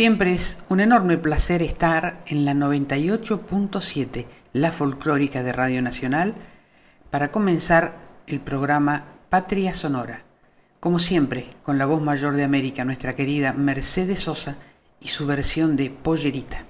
Siempre es un enorme placer estar en la 98.7, la folclórica de Radio Nacional, para comenzar el programa Patria Sonora. Como siempre, con la voz mayor de América, nuestra querida Mercedes Sosa y su versión de Pollerita.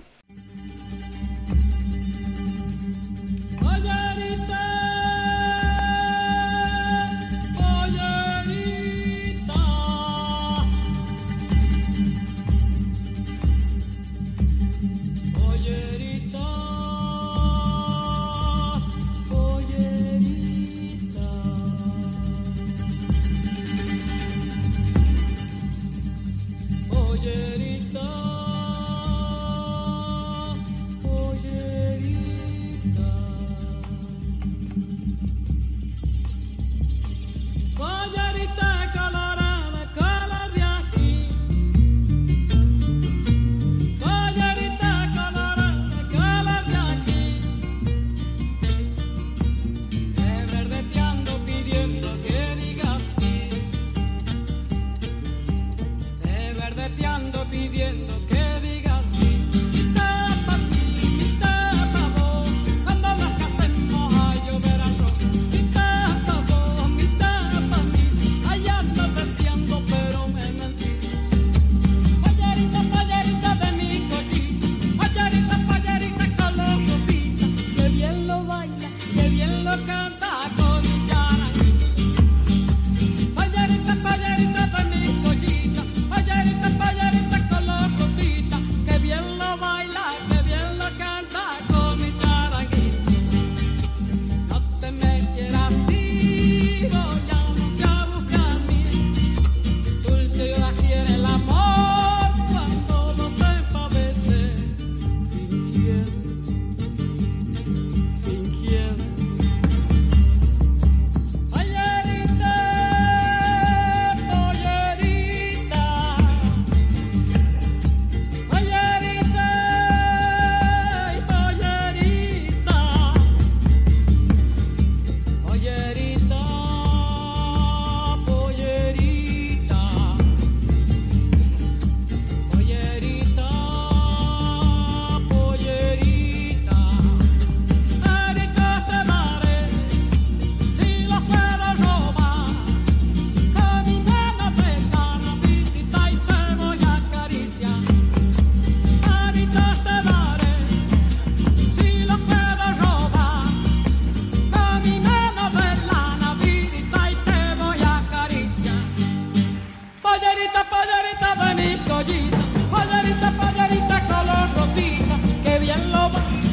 yellow.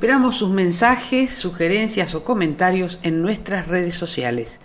Esperamos sus mensajes, sugerencias o comentarios en nuestras redes sociales.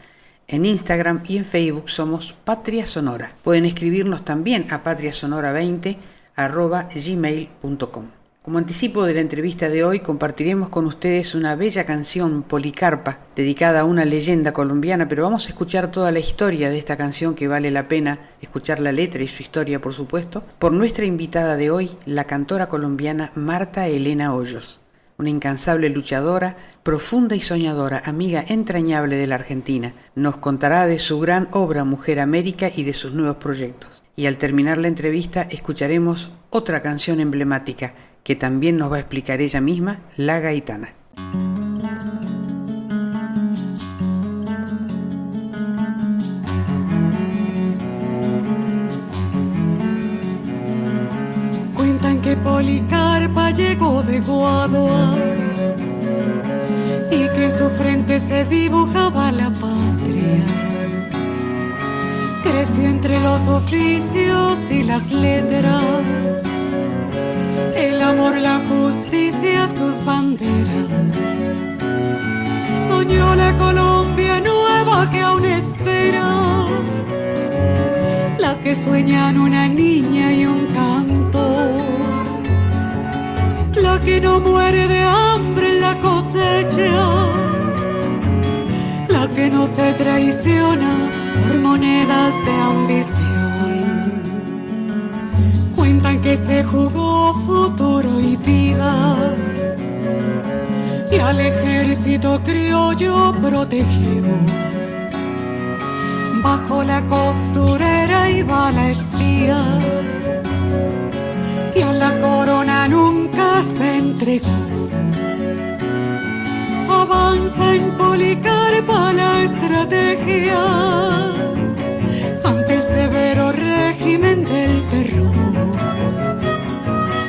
En Instagram y en Facebook somos Patria Sonora. Pueden escribirnos también a patriasonora20 gmail.com. Como anticipo de la entrevista de hoy, compartiremos con ustedes una bella canción, Policarpa, dedicada a una leyenda colombiana, pero vamos a escuchar toda la historia de esta canción que vale la pena escuchar la letra y su historia, por supuesto, por nuestra invitada de hoy, la cantora colombiana Marta Elena Hoyos, una incansable luchadora, profunda y soñadora, amiga entrañable de la Argentina. Nos contará de su gran obra Mujer América y de sus nuevos proyectos. Y al terminar la entrevista escucharemos otra canción emblemática, que también nos va a explicar ella misma, La Gaitana. Que Policarpa llegó de Guaduas y que en su frente se dibujaba la patria. Creció entre los oficios y las letras el amor, la justicia, sus banderas. Soñó la Colombia nueva que aún espera, la que sueñan una niña y un canto, que no muere de hambre en la cosecha, la que no se traiciona por monedas de ambición que se jugó futuro y vida y al ejército criollo protegió. Bajo la costurera iba la espía y a la corona nunca se entregó. Avanza en Policarpa la estrategia ante el severo régimen del terror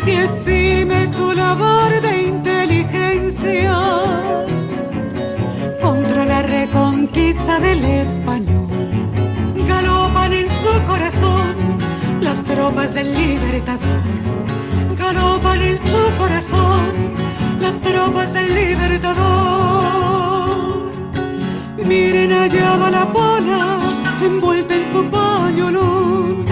y es firme su labor de inteligencia contra la reconquista del español. Galopan en su corazón las tropas del libertador. Galopan en su corazón las tropas del libertador. Miren allá va la pola envuelta en su pañolón.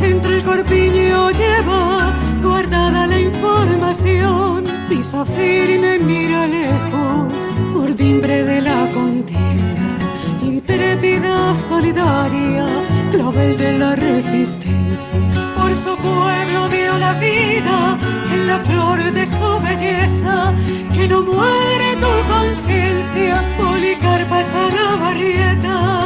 Entre el corpiño lleva guardada la información, pisa firme, mira lejos, urdimbre de la contienda, intrépida, solidaria, clavel de la resistencia. Por su pueblo dio la vida en la flor de su belleza, que no muere tu conciencia, Policarpa barrieta.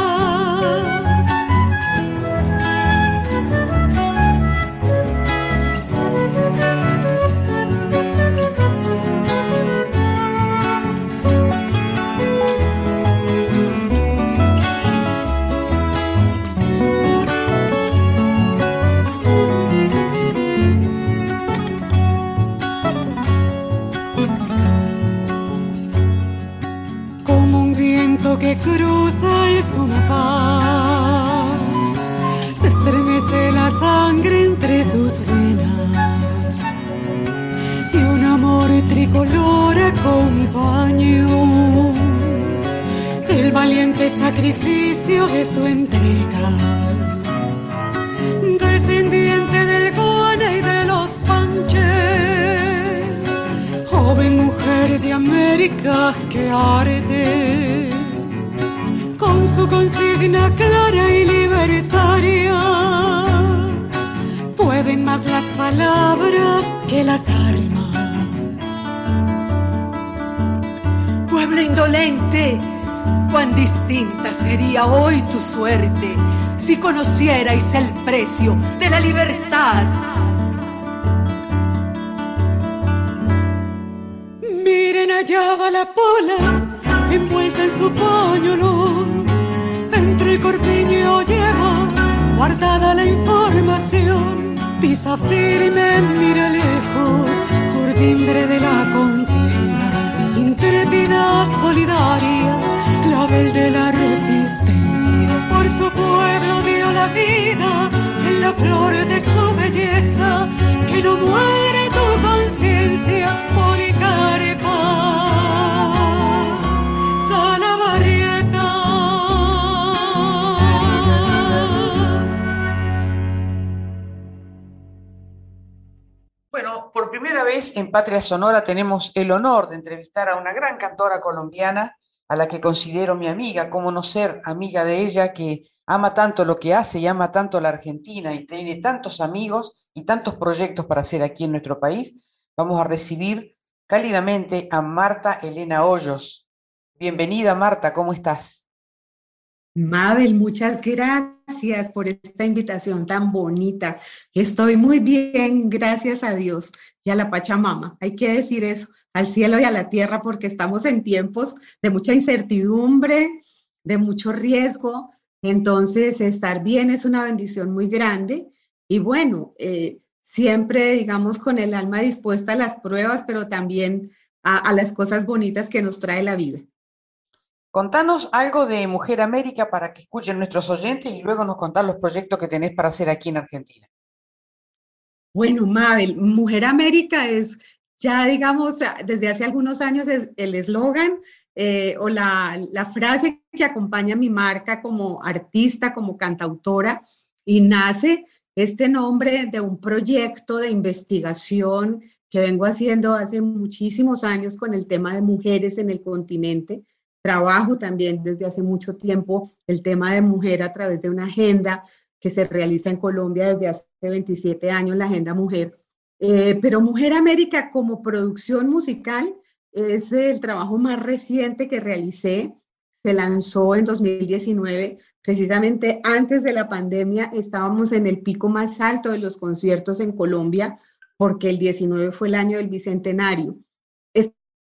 Cruza el paz. Se estremece la sangre entre sus venas. Y un amor tricolor acompañó el valiente sacrificio de su entrega. Descendiente del Guana y de los Panches, joven mujer de América que arde con su consigna clara y libertaria. Pueden más las palabras que las armas. Pueblo indolente, cuán distinta sería hoy tu suerte si conocierais el precio de la libertad. Miren allá va la pola envuelta en su pañolón. El corpiño lleva guardada la información. Pisa firme, mira lejos, timbre de la contienda. Intrépida, solidaria, clavel de la resistencia. Por su pueblo dio la vida en la flor de su belleza. Que no muere tu conciencia Florencia, Policarpa, en Patria Sonora tenemos el honor de entrevistar a una gran cantora colombiana a la que considero mi amiga, cómo no ser amiga de ella que ama tanto lo que hace y ama tanto la Argentina y tiene tantos amigos y tantos proyectos para hacer aquí en nuestro país, vamos a recibir cálidamente a Marta Elena Hoyos. Bienvenida Marta, ¿cómo estás? Mabel, muchas gracias por esta invitación tan bonita. Estoy muy bien, gracias a Dios y a la Pachamama. Hay que decir eso, al cielo y a la tierra, porque estamos en tiempos de mucha incertidumbre, de mucho riesgo, entonces, estar bien es una bendición muy grande y bueno, eh, siempre, digamos, con el alma dispuesta a las pruebas, pero también a, las cosas bonitas que nos trae la vida. Contanos algo de Mujer América para que escuchen nuestros oyentes y luego nos contás los proyectos que tenés para hacer aquí en Argentina. Bueno, Mabel, Mujer América es ya, digamos, desde hace algunos años es el eslogan eh, o la, la, frase que acompaña mi marca como artista, como cantautora, y nace este nombre de un proyecto de investigación que vengo haciendo hace muchísimos años con el tema de mujeres en el continente. Trabajo también desde hace mucho tiempo el tema de mujer a través de una agenda que se realiza en Colombia desde hace 27 años, la Agenda Mujer. Eh, pero Mujer América como producción musical es el trabajo más reciente que realicé. Se lanzó en 2019, precisamente antes de la pandemia. Estábamos en el pico más alto de los conciertos en Colombia, porque el 19 fue el año del bicentenario.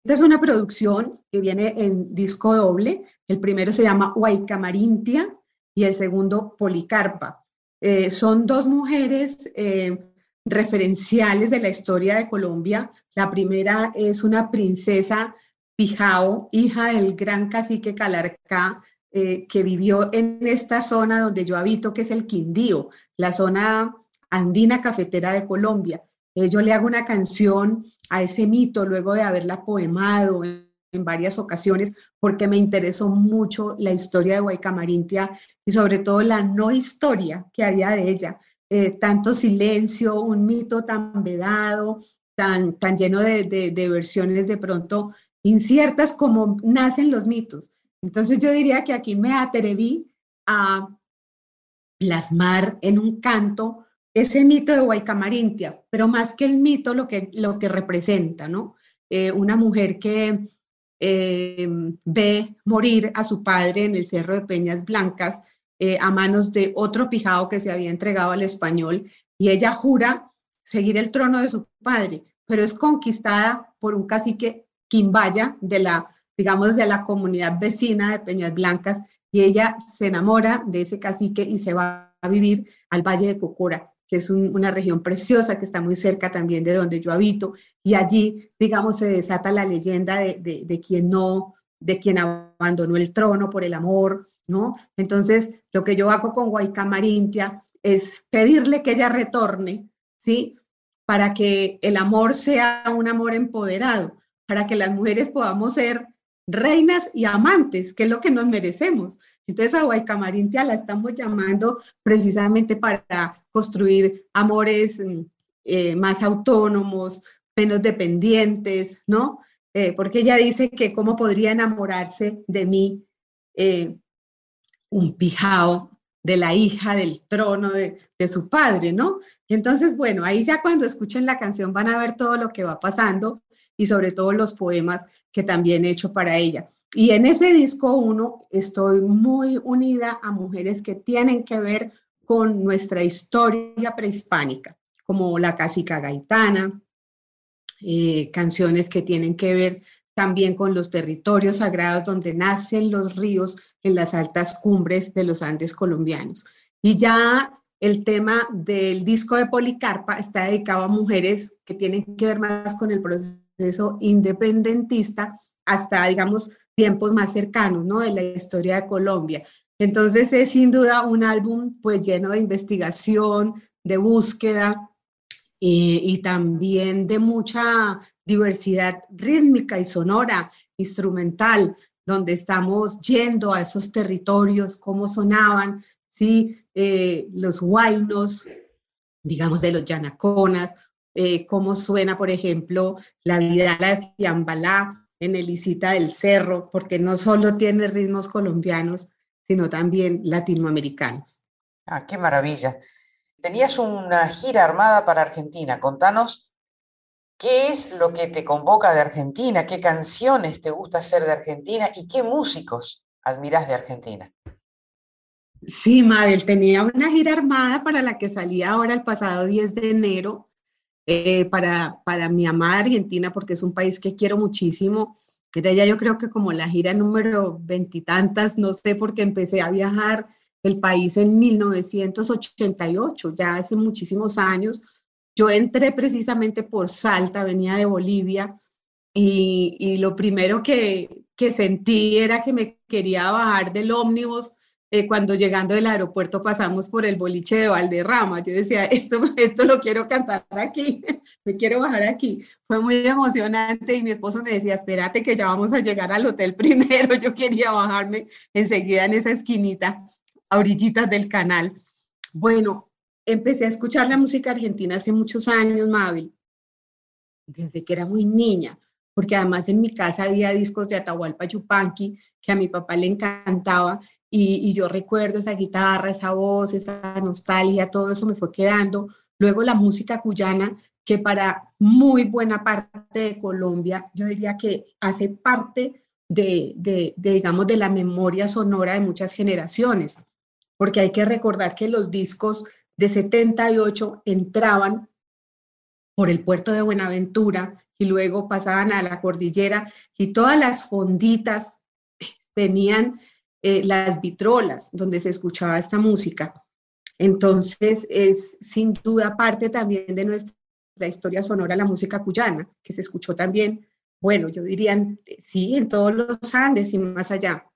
Esta es una producción que viene en disco doble. El primero se llama Huaycamarintia y el segundo Policarpa. Eh, son dos mujeres eh, referenciales de la historia de Colombia. La primera es una princesa Pijao, hija del gran cacique Calarcá, eh, que vivió en esta zona donde yo habito, que es el Quindío, la zona andina cafetera de Colombia. Eh, yo le hago una canción a ese mito luego de haberla poemado en, varias ocasiones, porque me interesó mucho la historia de Guaycamarintia y sobre todo la no historia que había de ella. Eh, tanto silencio, un mito tan vedado, tan, tan lleno de, de, versiones de pronto inciertas como nacen los mitos. Entonces yo diría que aquí me atreví a plasmar en un canto ese mito de Guaycamarintia, pero más que el mito, lo que, lo que representa, ¿no? Eh, una mujer que eh, ve morir a su padre en el Cerro de Peñas Blancas eh, a manos de otro pijao que se había entregado al español y ella jura seguir el trono de su padre, pero es conquistada por un cacique quimbaya de la, digamos, de la comunidad vecina de Peñas Blancas y ella se enamora de ese cacique y se va a vivir al Valle de Cocora, es una región preciosa que está muy cerca también de donde yo habito y allí, digamos, se desata la leyenda de, de, de quien no, de quien abandonó el trono por el amor, ¿no? Entonces, lo que yo hago con Guaycamarintia es pedirle que ella retorne, ¿sí? Para que el amor sea un amor empoderado, para que las mujeres podamos ser reinas y amantes, que es lo que nos merecemos. Entonces a Guaycamarintia la estamos llamando precisamente para construir amores mm, eh, más autónomos, menos dependientes, ¿no? Eh, porque ella dice que cómo podría enamorarse de mí eh, un pijao de la hija del trono de, de, su padre, ¿no? Entonces, bueno, ahí ya cuando escuchen la canción van a ver todo lo que va pasando y sobre todo los poemas que también he hecho para ella. Y en ese disco uno estoy muy unida a mujeres que tienen que ver con nuestra historia prehispánica, como la casica gaitana, eh, canciones que tienen que ver también con los territorios sagrados donde nacen los ríos en las altas cumbres de los Andes colombianos. Y ya el tema del disco de Policarpa está dedicado a mujeres que tienen que ver más con el proceso independentista hasta, digamos, tiempos más cercanos, ¿no? De la historia de Colombia. Entonces es sin duda un álbum pues lleno de investigación, de búsqueda, y, también de mucha diversidad rítmica y sonora, instrumental, donde estamos yendo a esos territorios, cómo sonaban, ¿sí? Eh, los huaynos, digamos de los yanaconas, eh, cómo suena, por ejemplo, la vida de Fiambalá en Elisita del Cerro, porque no solo tiene ritmos colombianos, sino también latinoamericanos. Ah, qué maravilla. Tenías una gira armada para Argentina. Contanos qué es lo que te convoca de Argentina, qué canciones te gusta hacer de Argentina y qué músicos admiras de Argentina. Sí, Mabel, tenía una gira armada para la que salía ahora el pasado 10 de enero eh, para, para mi amada Argentina, porque es un país que quiero muchísimo. Era ya yo creo que como la gira número veintitantas, no sé, porque empecé a viajar el país en 1988, ya hace muchísimos años. Yo entré precisamente por Salta, venía de Bolivia, y, y lo primero que, que sentí era que me quería bajar del ómnibus eh, cuando llegando del aeropuerto pasamos por el boliche de Valderrama. Yo decía, esto, esto lo quiero cantar aquí, me quiero bajar aquí. Fue muy emocionante y mi esposo me decía, espérate que ya vamos a llegar al hotel primero. Yo quería bajarme enseguida en esa esquinita a orillitas del canal. Bueno, empecé a escuchar la música argentina hace muchos años, Mabel, desde que era muy niña, porque además en mi casa había discos de Atahualpa Yupanqui que a mi papá le encantaba y, yo recuerdo esa guitarra, esa voz, esa nostalgia, todo eso me fue quedando. Luego la música cuyana, que para muy buena parte de Colombia, yo diría que hace parte de, de, digamos, de la memoria sonora de muchas generaciones porque hay que recordar que los discos de 78 entraban por el puerto de Buenaventura y luego pasaban a la cordillera y todas las fonditas tenían eh, las vitrolas donde se escuchaba esta música. Entonces es sin duda parte también de nuestra historia sonora la música cuyana, que se escuchó también, bueno, yo diría, sí, en todos los Andes y más allá.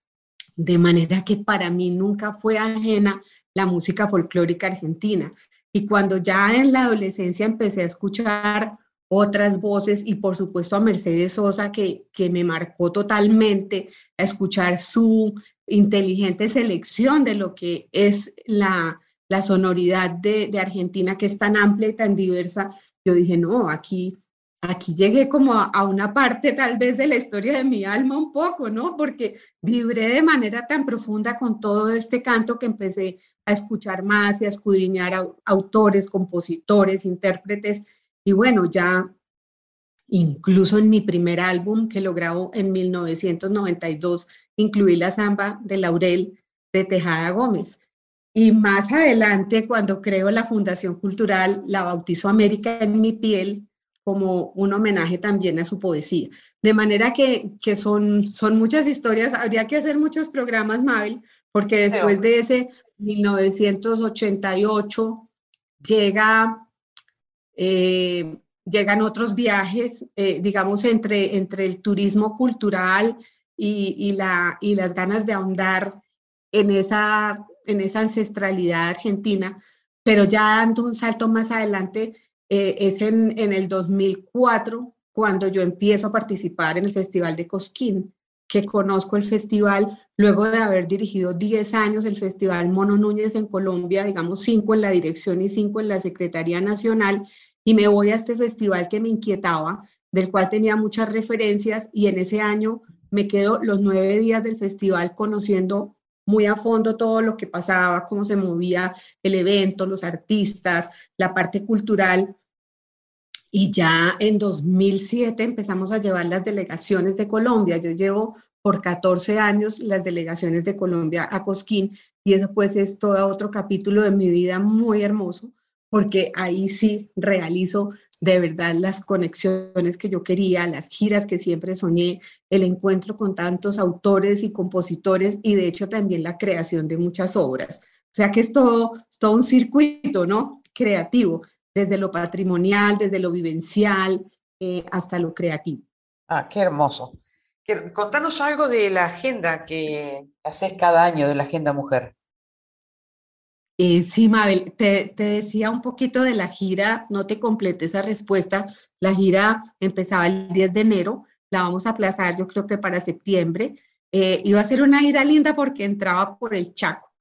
De manera que para mí nunca fue ajena la música folclórica argentina. Y cuando ya en la adolescencia empecé a escuchar otras voces y por supuesto a Mercedes Sosa, que, que me marcó totalmente a escuchar su inteligente selección de lo que es la, la sonoridad de, Argentina, que es tan amplia y tan diversa, yo dije, no, aquí aquí llegué como a, una parte tal vez de la historia de mi alma un poco, ¿no? Porque vibré de manera tan profunda con todo este canto que empecé a escuchar más y a escudriñar a, autores, compositores, intérpretes. Y bueno, ya incluso en mi primer álbum que lo grabó en 1992, incluí la samba de Laurel de Tejada Gómez. Y más adelante, cuando creo la Fundación Cultural, la bautizo América en mi piel, como un homenaje también a su poesía. De manera que, que son, son muchas historias, habría que hacer muchos programas, Mabel, porque después de ese 1988 llega, eh, llegan otros viajes, eh, digamos, entre, entre el turismo cultural y, y, la, y las ganas de ahondar en esa, en esa ancestralidad argentina, pero ya dando un salto más adelante, eh, es en, en, el 2004 cuando yo empiezo a participar en el Festival de Cosquín, que conozco el festival luego de haber dirigido 10 años el Festival Mono Núñez en Colombia, digamos 5 en la dirección y 5 en la Secretaría Nacional, y me voy a este festival que me inquietaba, del cual tenía muchas referencias, y en ese año me quedo los nueve días del festival conociendo muy a fondo todo lo que pasaba, cómo se movía el evento, los artistas, la parte cultural. Y ya en 2007 empezamos a llevar las delegaciones de Colombia. Yo llevo por 14 años las delegaciones de Colombia a Cosquín y eso pues es todo otro capítulo de mi vida muy hermoso porque ahí sí realizo de verdad las conexiones que yo quería, las giras que siempre soñé, el encuentro con tantos autores y compositores y de hecho también la creación de muchas obras. O sea que es todo, todo un circuito, ¿no? Creativo, desde lo patrimonial, desde lo vivencial, eh, hasta lo creativo. Ah, qué hermoso. Contanos algo de la agenda que haces cada año, de la Agenda Mujer. Eh, sí, Mabel, te, te, decía un poquito de la gira, no te completé esa respuesta. La gira empezaba el 10 de enero, la vamos a aplazar yo creo que para septiembre. Eh, iba a ser una gira linda porque entraba por el Chaco,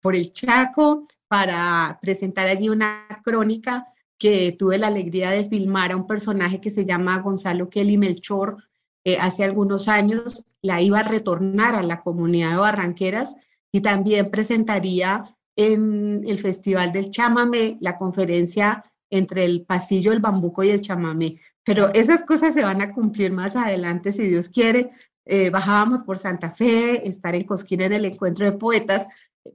por el Chaco para presentar allí una crónica que tuve la alegría de filmar a un personaje que se llama Gonzalo Kelly Melchor eh, hace algunos años. La iba a retornar a la comunidad de Barranqueras y también presentaría en el Festival del Chamamé la conferencia entre el pasillo, el bambuco y el chamamé. Pero esas cosas se van a cumplir más adelante, si Dios quiere. Eh, bajábamos por Santa Fe, estar en Cosquín en el encuentro de poetas,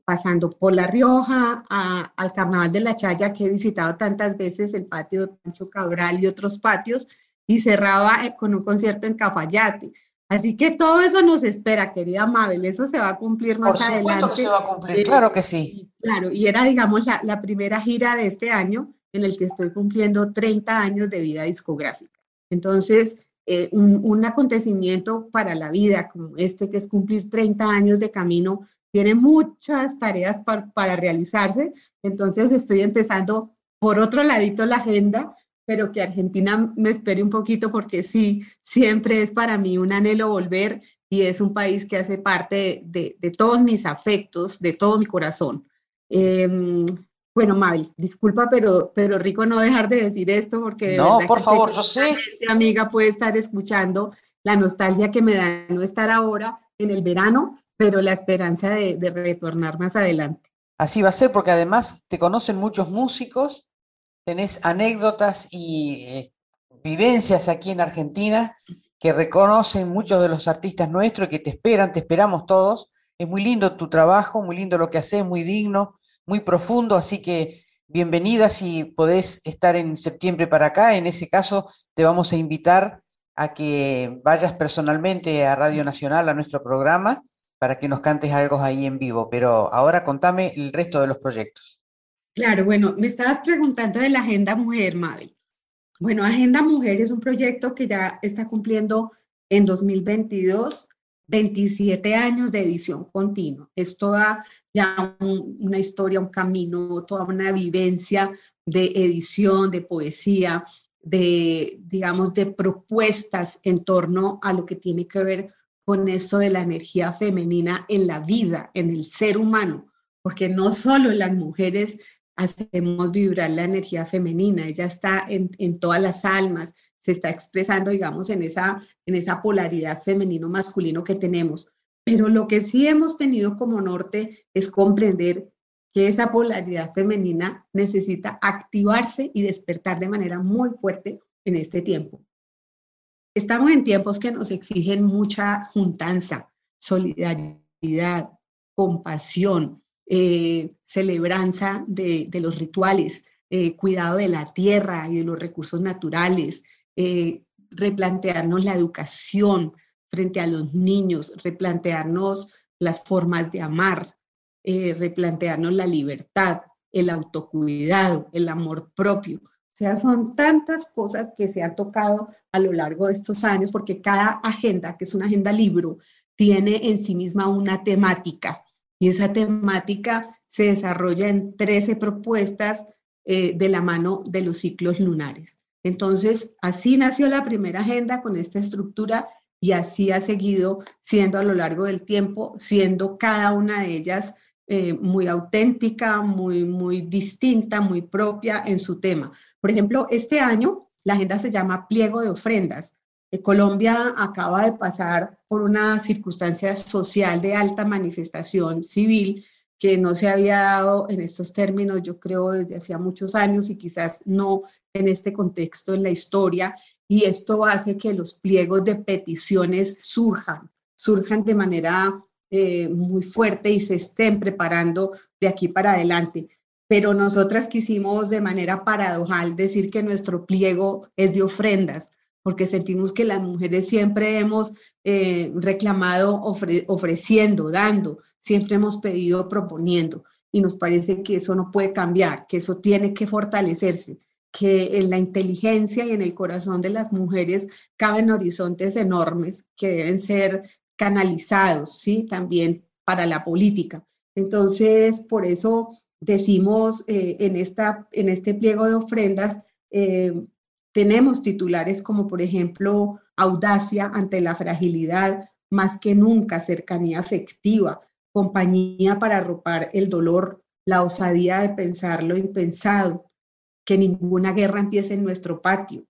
pasando por La Rioja al Carnaval de la Chaya, que he visitado tantas veces, el patio de Pancho Cabral y otros patios, y cerraba eh, con un concierto en Cafayate. Así que todo eso nos espera, querida Mabel, eso se va a cumplir más Por adelante. que se va a cumplir, eh, claro que sí. Claro, y era, digamos, la, la, primera gira de este año en el que estoy cumpliendo 30 años de vida discográfica. Entonces, eh, un, un, acontecimiento para la vida como este, que es cumplir 30 años de camino, tiene muchas tareas para, para realizarse. Entonces, estoy empezando por otro ladito la agenda, pero que Argentina me espere un poquito porque sí, siempre es para mí un anhelo volver y es un país que hace parte de, de todos mis afectos, de todo mi corazón. Eh, bueno, Mabel, disculpa, pero, pero rico no dejar de decir esto porque de no, verdad por que favor, yo sé. Mi amiga puede estar escuchando la nostalgia que me da no estar ahora en el verano, pero la esperanza de, de retornar más adelante. Así va a ser porque además te conocen muchos músicos, tenés anécdotas y eh, vivencias aquí en Argentina que reconocen muchos de los artistas nuestros que te esperan, te esperamos todos. Es muy lindo tu trabajo, muy lindo lo que haces, muy digno muy profundo, así que bienvenida si podés estar en septiembre para acá. En ese caso, te vamos a invitar a que vayas personalmente a Radio Nacional, a nuestro programa, para que nos cantes algo ahí en vivo. Pero ahora contame el resto de los proyectos. Claro, bueno, me estabas preguntando de la Agenda Mujer, Mabel. Bueno, Agenda Mujer es un proyecto que ya está cumpliendo en 2022 27 años de edición continua. Es toda ya un, una historia, un camino, toda una vivencia de edición, de poesía, de, digamos, de propuestas en torno a lo que tiene que ver con esto de la energía femenina en la vida, en el ser humano, porque no solo las mujeres hacemos vibrar la energía femenina, ella está en, todas las almas, se está expresando, digamos, en esa, en esa polaridad femenino-masculino que tenemos. Pero lo que sí hemos tenido como norte es comprender que esa polaridad femenina necesita activarse y despertar de manera muy fuerte en este tiempo. Estamos en tiempos que nos exigen mucha juntanza, solidaridad, compasión, eh, celebranza de, los rituales, eh, cuidado de la tierra y de los recursos naturales, eh, replantearnos la educación frente a los niños, replantearnos las formas de amar, replantearnos la libertad, el autocuidado, el amor propio. O sea, son tantas cosas que se han tocado a lo largo de estos años, porque cada agenda, que es una agenda libro, tiene en sí misma una temática y esa temática se desarrolla en 13 propuestas eh, de la mano de los ciclos lunares. Entonces, así nació la primera agenda con esta estructura y así ha seguido siendo a lo largo del tiempo, siendo cada una de ellas eh, muy auténtica, muy, muy distinta, muy propia en su tema. Por ejemplo, este año la agenda se llama Pliego de Ofrendas. Eh, Colombia acaba de pasar por una circunstancia social de alta manifestación civil que no se había dado en estos términos, yo creo, desde hacía muchos años y quizás no en este contexto en la historia. Y esto hace que los pliegos de peticiones surjan, surjan de manera eh, muy fuerte y se estén preparando de aquí para adelante. Pero nosotras quisimos de manera paradojal decir que nuestro pliego es de ofrendas, porque sentimos que las mujeres siempre hemos eh, reclamado ofre ofreciendo, dando, siempre hemos pedido proponiendo y nos parece que eso no puede cambiar, que eso tiene que fortalecerse, que en la inteligencia y en el corazón de las mujeres caben horizontes enormes que deben ser canalizados, ¿sí? También para la política. Entonces, por eso decimos eh, en, esta, en este pliego de ofrendas, eh, tenemos titulares como por ejemplo audacia ante la fragilidad, más que nunca cercanía afectiva, compañía para arropar el dolor, la osadía de pensar lo impensado, que ninguna guerra empiece en nuestro patio,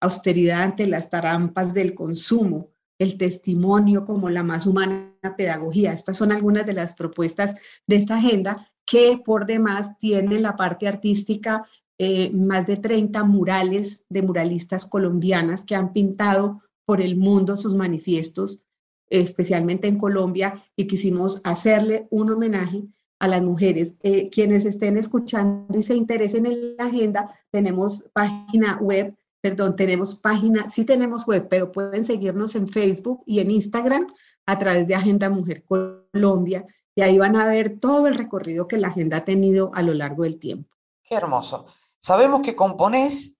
austeridad ante las tarampas del consumo, el testimonio como la más humana pedagogía. Estas son algunas de las propuestas de esta agenda que por demás tiene la parte artística eh, más de 30 murales de muralistas colombianas que han pintado por el mundo sus manifiestos, especialmente en Colombia, y quisimos hacerle un homenaje a las mujeres. Eh, quienes estén escuchando y se interesen en la agenda, tenemos página web, perdón, tenemos página, sí tenemos web, pero pueden seguirnos en Facebook y en Instagram a través de Agenda Mujer Colombia, y ahí van a ver todo el recorrido que la agenda ha tenido a lo largo del tiempo. Qué hermoso. Sabemos que componés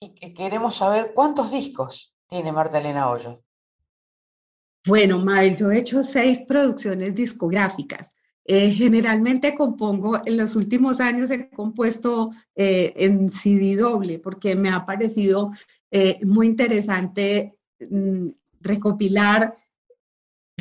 y que queremos saber cuántos discos tiene Marta Elena Hoyo. Bueno, Mael, yo he hecho seis producciones discográficas. Eh, generalmente compongo, en los últimos años he compuesto eh, en CD doble porque me ha parecido eh, muy interesante mm, recopilar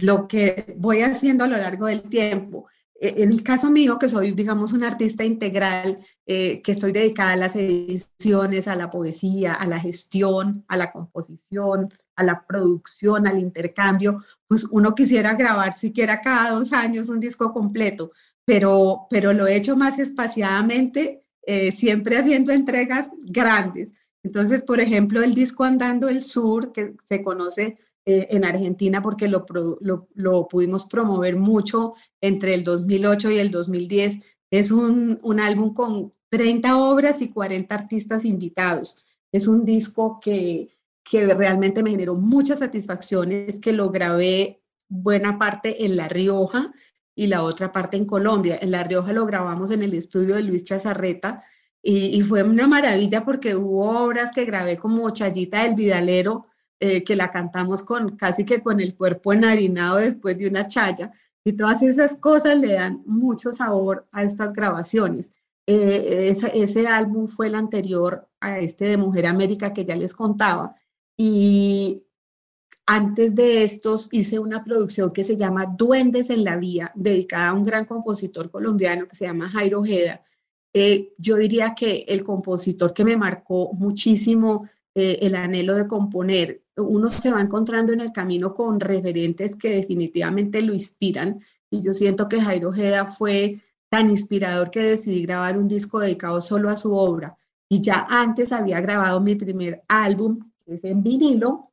lo que voy haciendo a lo largo del tiempo. En el caso mío, que soy, digamos, un artista integral, que estoy dedicada a las ediciones, a la poesía, a la gestión, a la composición, a la producción, al intercambio, pues uno quisiera grabar siquiera cada dos años un disco completo, pero, pero lo he hecho más espaciadamente, eh, siempre haciendo entregas grandes. Entonces, por ejemplo, el disco Andando el Sur, que se conoce eh, en Argentina porque lo, lo, pudimos promover mucho entre el 2008 y el 2010, es un, un álbum con 30 obras y 40 artistas invitados. Es un disco que, que realmente me generó muchas satisfacciones, que lo grabé buena parte en La Rioja y la otra parte en Colombia. En La Rioja lo grabamos en el estudio de Luis Chazarreta y, fue una maravilla porque hubo obras que grabé como Chayita del Vidalero, eh, que la cantamos con casi que con el cuerpo enharinado después de una chaya. Y todas esas cosas le dan mucho sabor a estas grabaciones. Eh, ese, álbum fue el anterior a este de Mujer América que ya les contaba y antes de estos hice una producción que se llama Duendes en la Vía, dedicada a un gran compositor colombiano que se llama Jairo Ojeda. Eh, yo diría que el compositor que me marcó muchísimo eh, el anhelo de componer, uno se va encontrando en el camino con referentes que definitivamente lo inspiran y yo siento que Jairo Ojeda fue tan inspirador que decidí grabar un disco dedicado solo a su obra y ya antes había grabado mi primer álbum es en vinilo,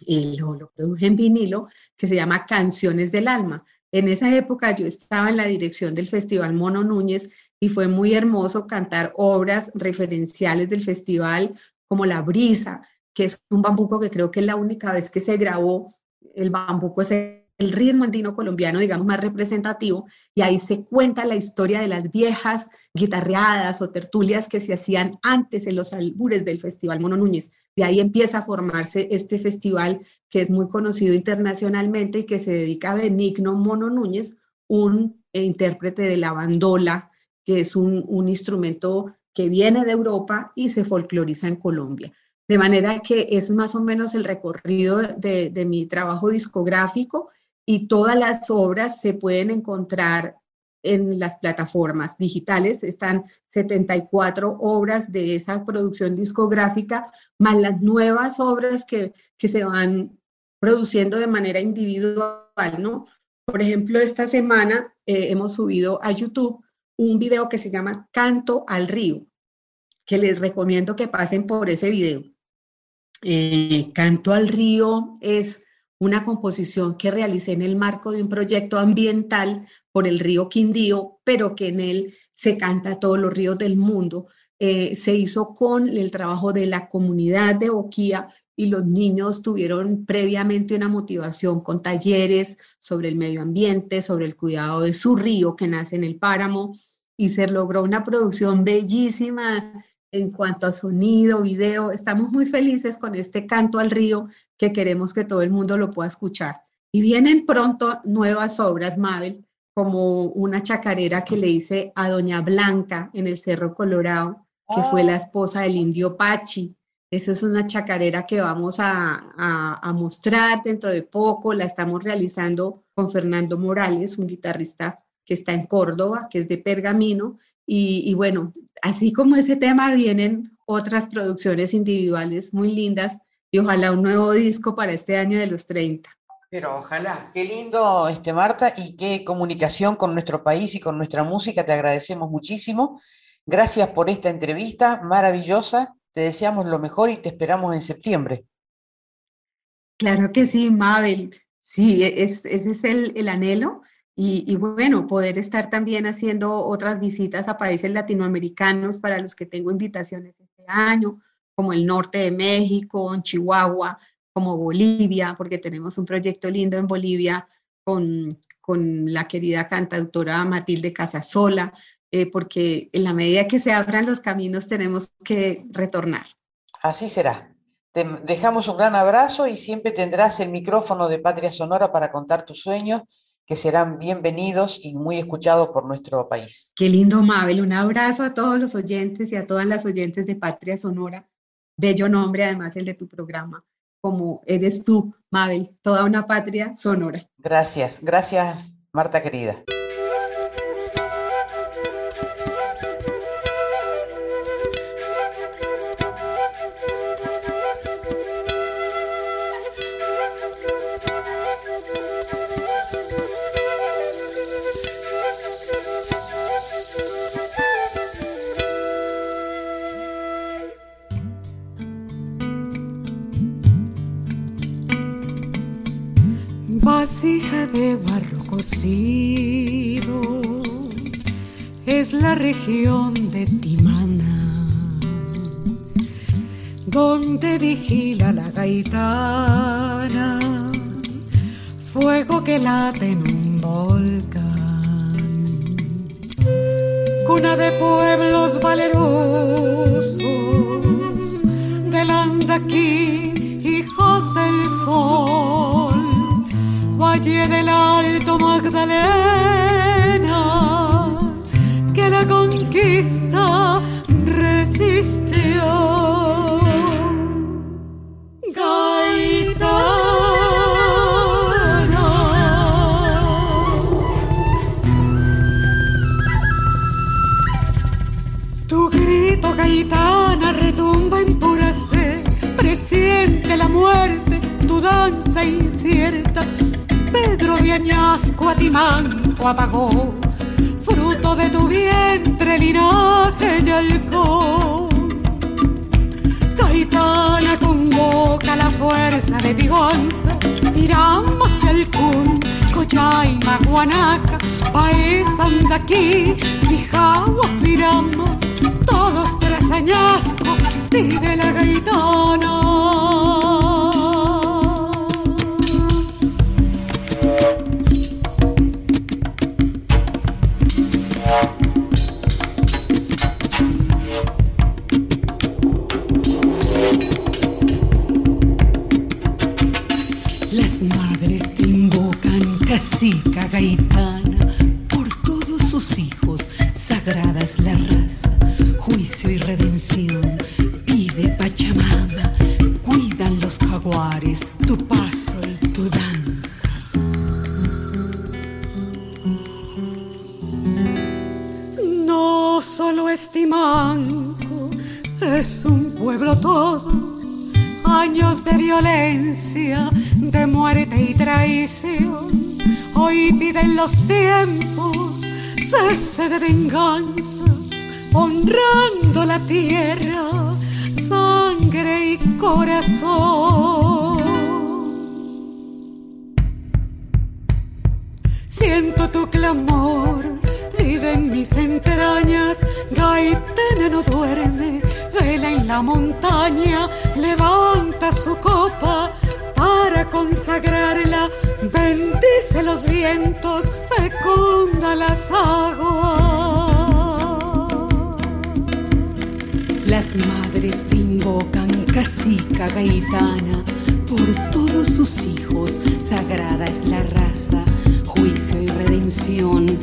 y lo, lo produje en vinilo, que se llama Canciones del Alma. En esa época yo estaba en la dirección del Festival Mono Núñez y fue muy hermoso cantar obras referenciales del festival como La Brisa, que es un bambuco que creo que es la única vez que se grabó. El bambuco es el ritmo andino colombiano, digamos, más representativo, y ahí se cuenta la historia de las viejas guitarreadas o tertulias que se hacían antes en los albures del Festival Mono Núñez. De ahí empieza a formarse este festival que es muy conocido internacionalmente y que se dedica a Benigno Mono Núñez, un intérprete de la bandola, que es un, instrumento que viene de Europa y se folcloriza en Colombia. De manera que es más o menos el recorrido de, mi trabajo discográfico y todas las obras se pueden encontrar en las plataformas digitales. Están 74 obras de esa producción discográfica, más las nuevas obras que, que se van produciendo de manera individual, ¿no? Por ejemplo, esta semana eh, hemos subido a YouTube un video que se llama Canto al Río, que les recomiendo que pasen por ese video. Eh, Canto al Río es una composición que realicé en el marco de un proyecto ambiental por el río Quindío, pero que en él se canta todos los ríos del mundo. Eh, se hizo con el trabajo de la comunidad de Boquía y los niños tuvieron previamente una motivación con talleres sobre el medio ambiente, sobre el cuidado de su río que nace en el páramo y se logró una producción bellísima en cuanto a sonido, video. Estamos muy felices con este canto al río que queremos que todo el mundo lo pueda escuchar. Y vienen pronto nuevas obras, Mabel. como una chacarera que le hice a Doña Blanca en el Cerro Colorado, que fue la ah. esposa del indio Pachi. Esa es una chacarera que vamos a, a, mostrar dentro de poco. La estamos realizando con Fernando Morales, un guitarrista que está en Córdoba, que es de Pergamino. Y, y, bueno, así como ese tema, vienen otras producciones individuales muy lindas y ojalá un nuevo disco para este año de los 30. Pero ojalá, qué lindo, este, Marta, y qué comunicación con nuestro país y con nuestra música, te agradecemos muchísimo. Gracias por esta entrevista maravillosa te deseamos lo mejor y te esperamos en septiembre. Claro que sí, Mabel. Sí, e, ese es el, anhelo. Y, bueno, poder estar también haciendo otras visitas a países latinoamericanos para los que tengo invitaciones este año, como el norte de México, en Chihuahua, como Bolivia, porque tenemos un proyecto lindo en Bolivia con, con la querida cantautora Matilde Casasola. Eh, porque en la medida que se abran los caminos tenemos que retornar. Así será. Te dejamos un gran abrazo y siempre tendrás el micrófono de Patria Sonora para contar tus sueños, que serán bienvenidos y muy escuchados por nuestro país. Qué lindo, Mabel. Un abrazo a todos los oyentes y a todas las oyentes de Patria Sonora. Bello nombre, además, el de tu programa, como eres tú, Mabel, toda una patria sonora. Gracias, gracias, Marta querida. Región de Timana, donde vigila la gaitana, fuego que late en un volcán, cuna de pueblos valerosos, del Andaquí, hijos del sol Valle del Alto Magdalena, conquista resistió. Gaitana. Tu grito gaitana retumba en pura sed, presiente la muerte, tu danza incierta Pedro de Añasco a Timanco apagó, de tu vientre, linaje y alcohol. Gaitana convoca la fuerza de Pigonza, Miramos Chalcún, Cochaima, Guanaca, País, Andaquí, Pijaguas, Mirama, todos tras Añasco, pide la gaitana. Casica gaitana, por todos sus hijos, sagrada es la raza, juicio y redención.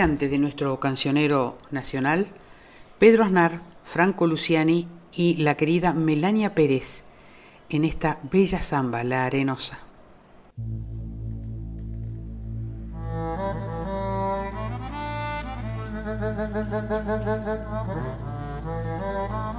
De nuestro cancionero nacional, Pedro Aznar, Franco Luciani y la querida Melania Pérez, en esta bella samba, La. Arenosa,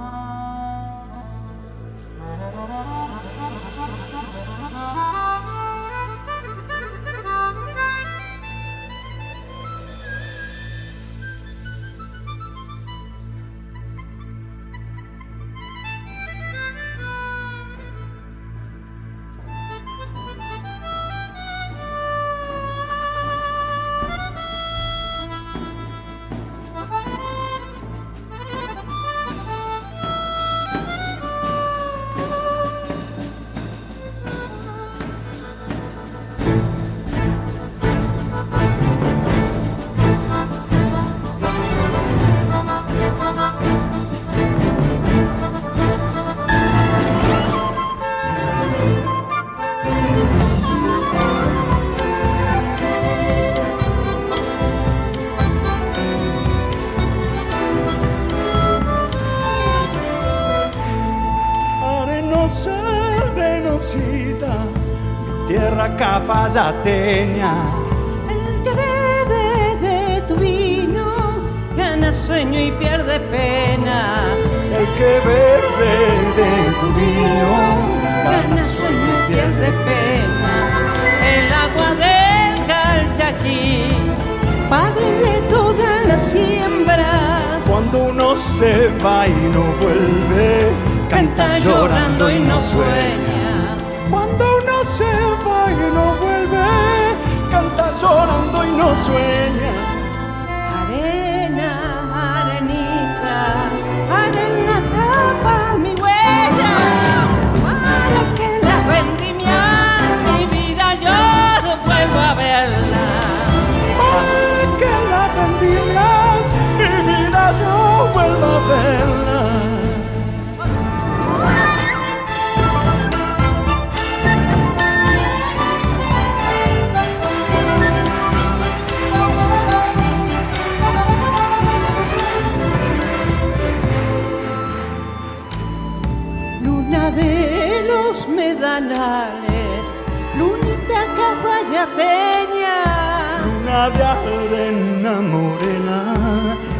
cafayateña. El que bebe de tu vino gana sueño y pierde pena. El que bebe de tu vino Gana sueño y pierde pena. El agua del calchaquí, padre de todas las siembras. Cuando uno se va y no vuelve, Canta llorando y no sueña. Llorando y no sueña. Arena, arenita, arena tapa mi huella. Para que la vendimia mi vida yo vuelva a verla. Para que la vendimias, mi vida yo vuelva a verla. De arena morena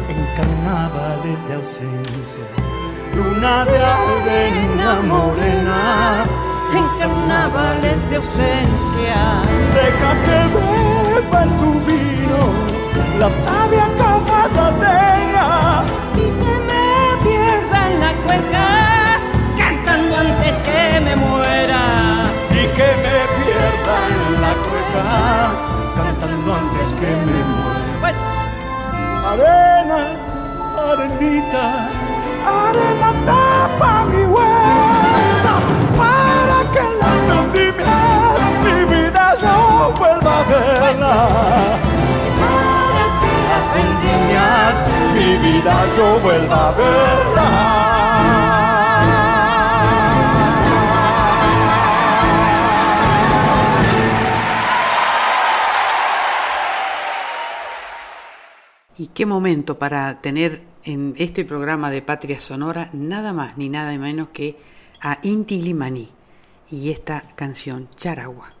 en carnavales de ausencia. Luna de arena morena en carnavales de ausencia. Deja que beba en tu vino la sabia cafayateña. y que me pierda en la cuenca cantando antes que me muera. y que me pierda en la cueca cantando antes Arena, arenita, arena tapa mi huella para que en las vendimias mi vida yo vuelva a verla. Para que las vendimias mi vida yo vuelva a verla. Y qué momento para tener en este programa de Patria Sonora nada más ni nada menos que a Inti Limani y esta canción Charagua.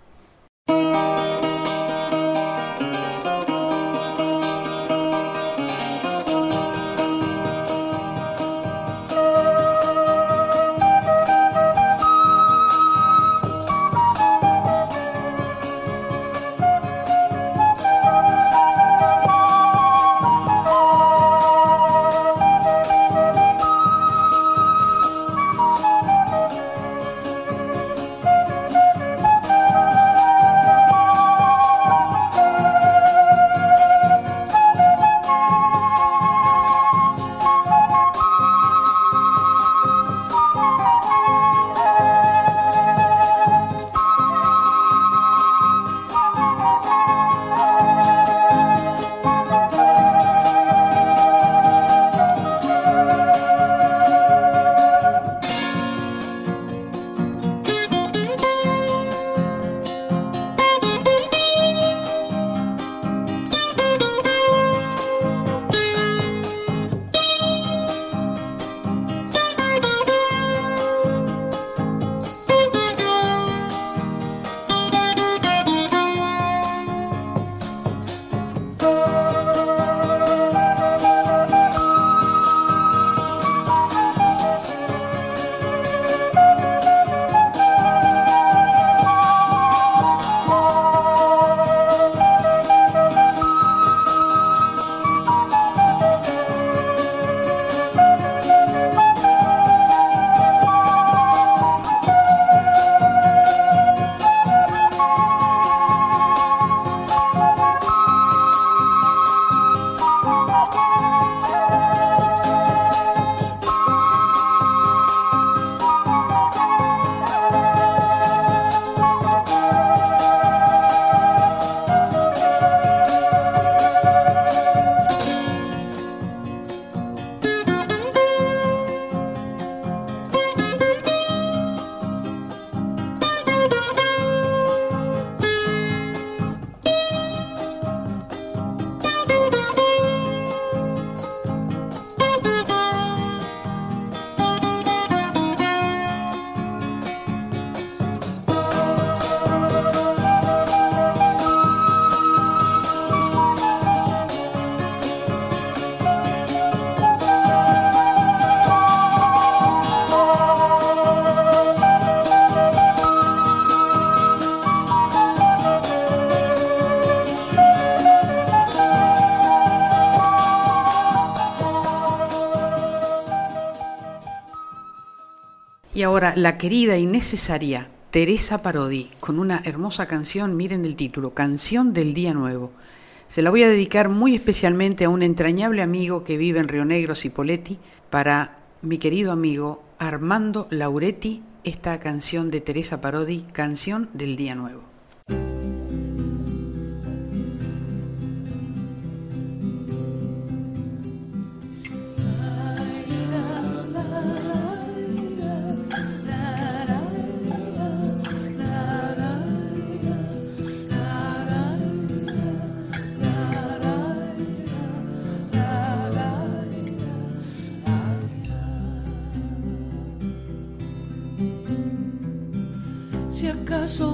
Ahora la querida y necesaria Teresa Parodi con una hermosa canción, miren el título, Canción del Día Nuevo. Se la voy a dedicar muy especialmente a un entrañable amigo que vive en Río Negro, Cipoletti, para mi querido amigo Armando Lauretti, esta canción de Teresa Parodi, Canción del Día Nuevo.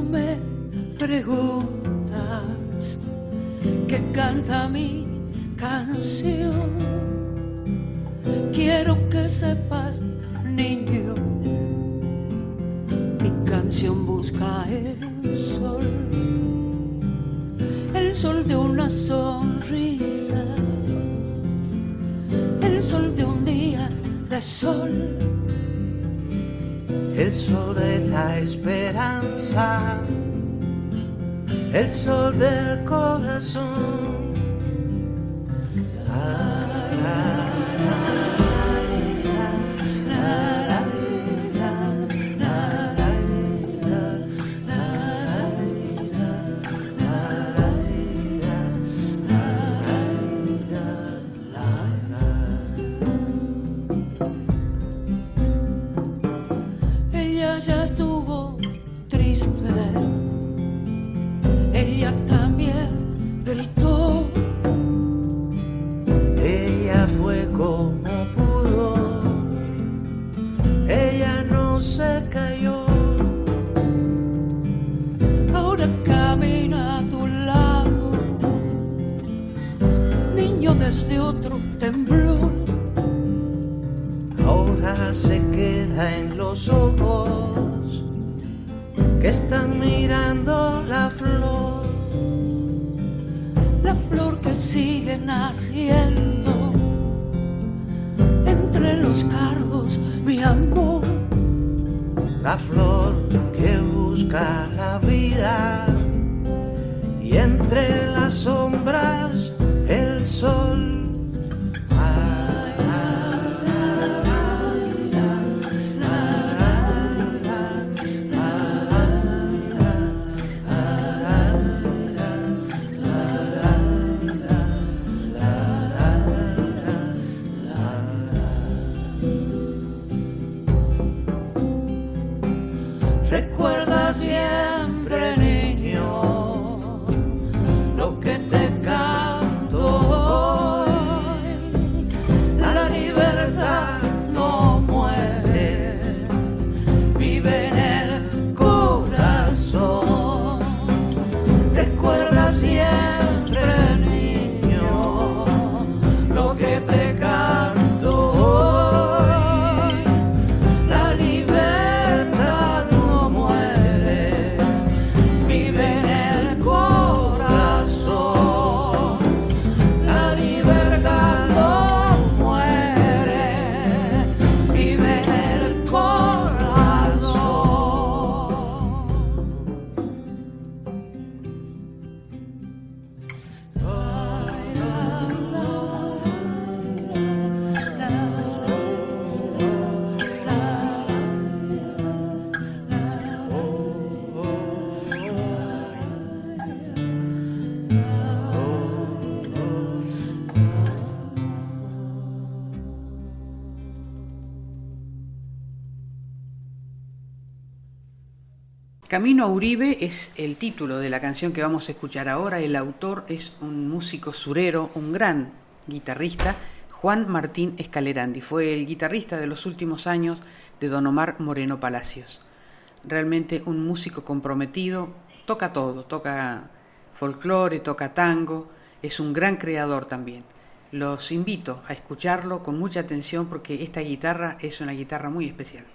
Me preguntas que canta mi canción. Quiero que sepas, el sol del corazón. Camino a Uribe es el título de la canción que vamos a escuchar ahora. El autor es un músico surero, un gran guitarrista, Juan Martín Escalerandi. Fue el guitarrista de los últimos años de Don Omar Moreno Palacios. Realmente un músico comprometido, toca todo, toca folclore, toca tango, es un gran creador también. Los invito a escucharlo con mucha atención porque esta guitarra es una guitarra muy especial.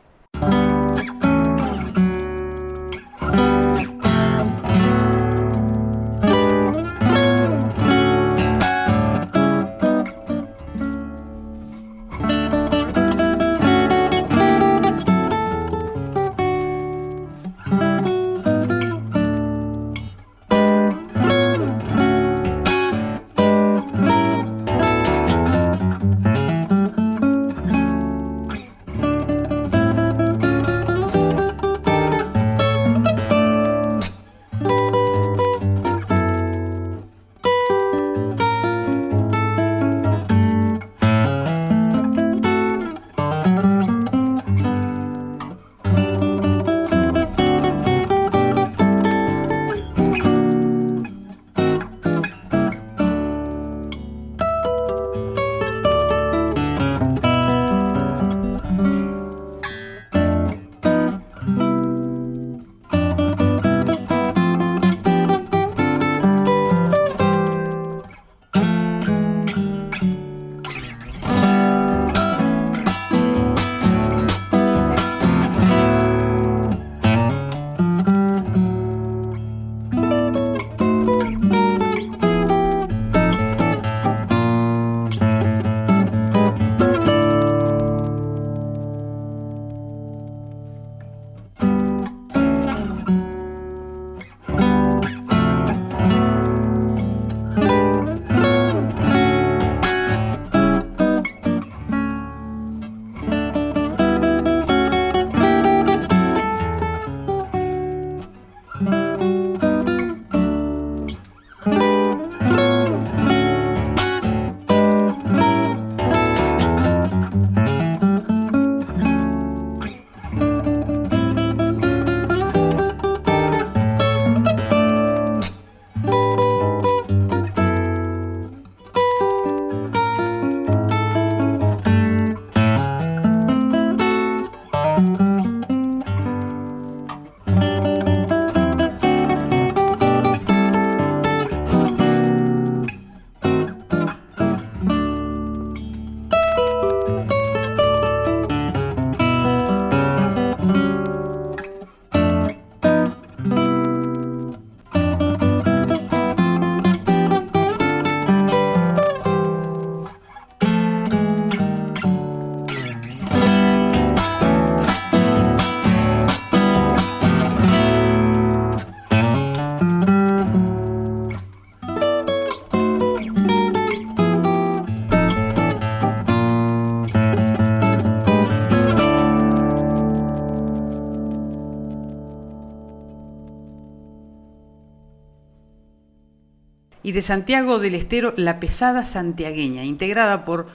De Santiago del Estero La Pesada Santiagueña, integrada por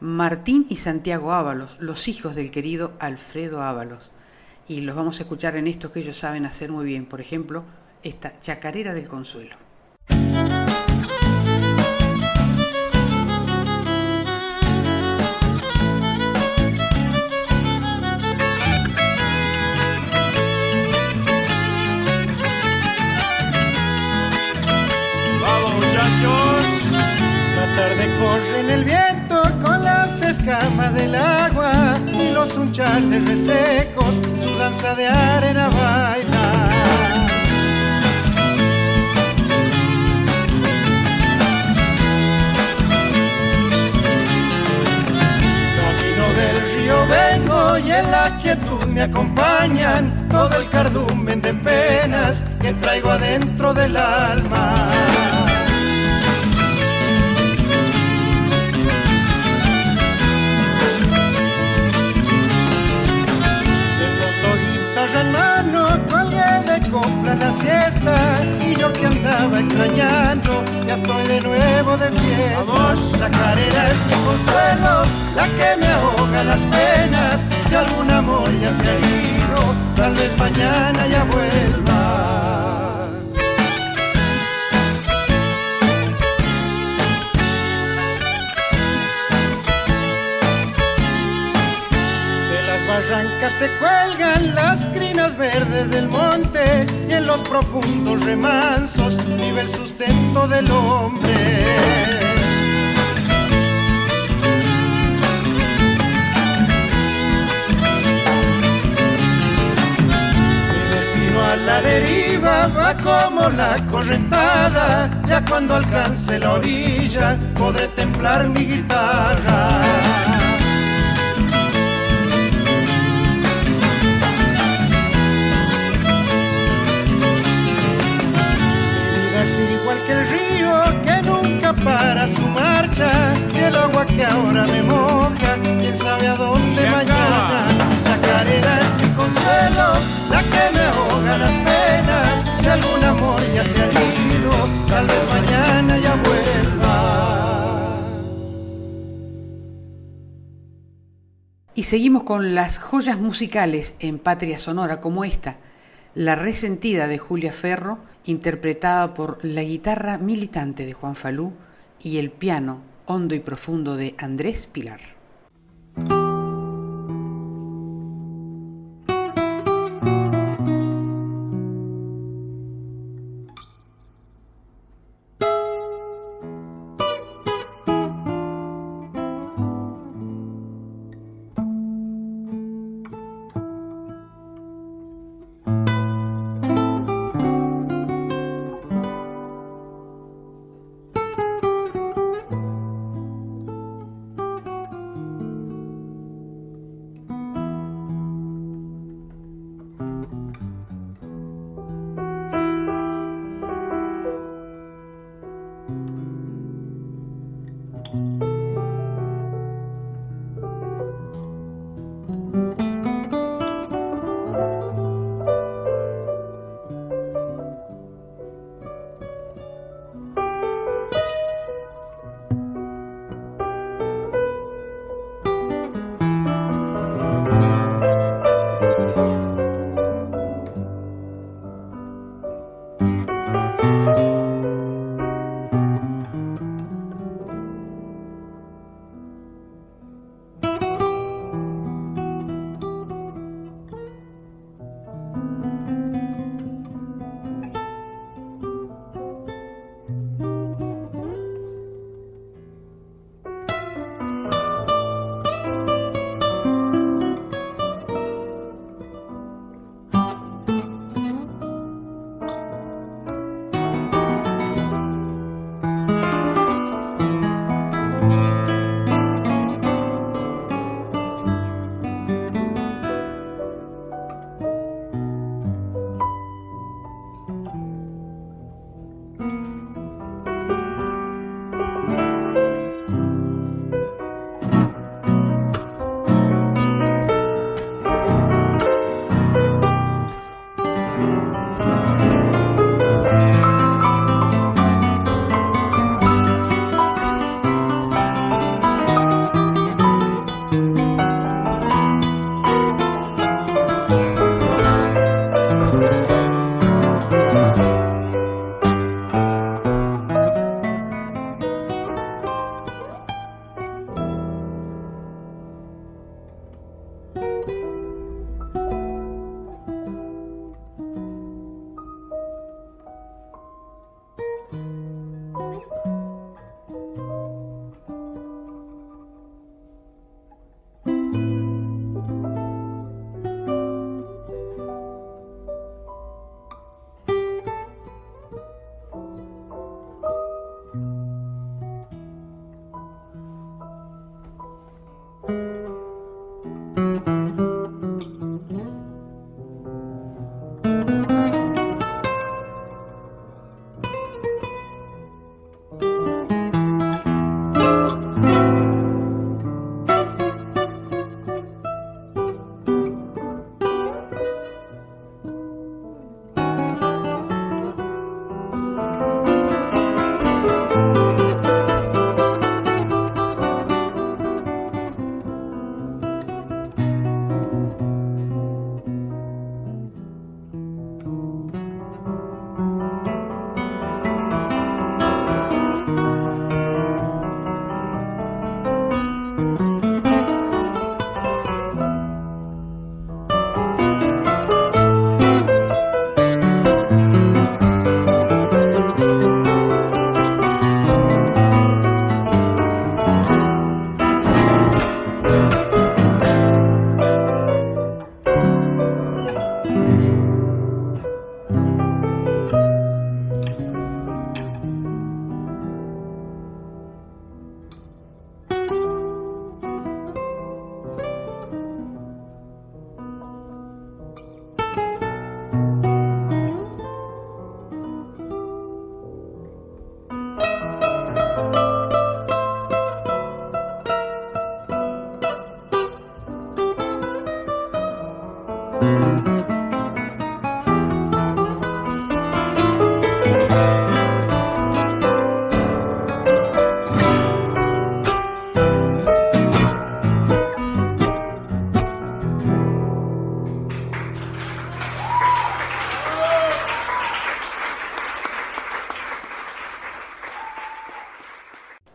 Martín y Santiago Ábalos, los hijos del querido Alfredo Ábalos. Y los vamos a escuchar en esto que ellos saben hacer muy bien, por ejemplo, esta Chacarera del Consuelo. Los unchales resecos, su danza de arena baila. Camino del río vengo y en la quietud me acompañan todo el cardumen de penas que traigo adentro del alma. En mano, colgué de compra la siesta y yo que andaba extrañando, ya estoy de nuevo de fiesta. Vamos, la carrera es mi consuelo, la que me ahoga las penas. Si algún amor ya se ha ido, tal vez mañana ya vuelva. Barrancas se cuelgan las crinas verdes del monte y en los profundos remansos vive el sustento del hombre. Mi destino a la deriva va como la correntada, ya cuando alcance la orilla podré templar mi guitarra. Que el río que nunca para su marcha, y el agua que ahora me moja, quién sabe a dónde mañana. La carrera es mi consuelo, la que me ahoga las penas, si algún amor ya se ha ido, tal vez mañana ya vuelva. Y seguimos con las joyas musicales en Patria Sonora como esta, La resentida de Julia Ferro, interpretada por la guitarra militante de Juan Falú y el piano hondo y profundo de Andrés Pilar.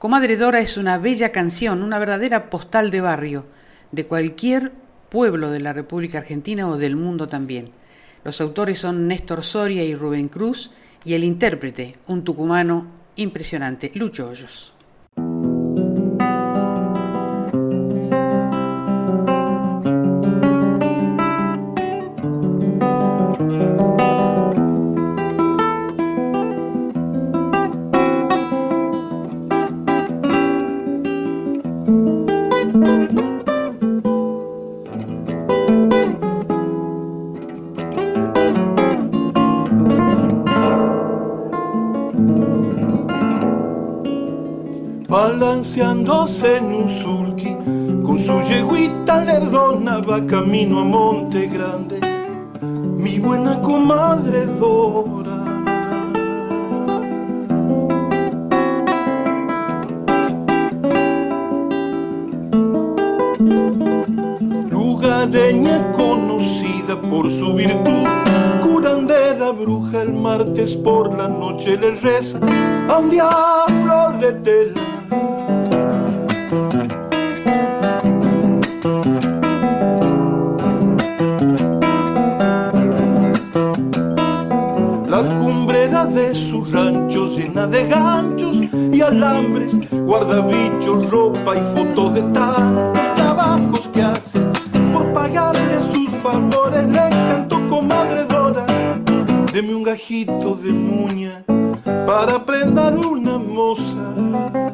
Comadre Dora es una bella canción, una verdadera postal de barrio, de cualquier pueblo de la República Argentina o del mundo también. Los autores son Néstor Soria y Rubén Cruz y el intérprete, un tucumano impresionante, Lucho Hoyos. Camino a Monte Grande, mi buena comadre Dora. Lugareña conocida por su virtud, curandera bruja el martes por la noche le reza a un diablo de tela de ganchos y alambres, guardabichos, ropa y fotos de tantos trabajos que hace por pagarle sus favores. Le canto comadre Dora, deme un gajito de muña para prendar una moza.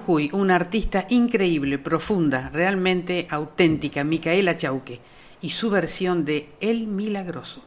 Jujuy, una artista increíble, profunda, realmente auténtica, Micaela Chauque, y su versión de El Milagroso.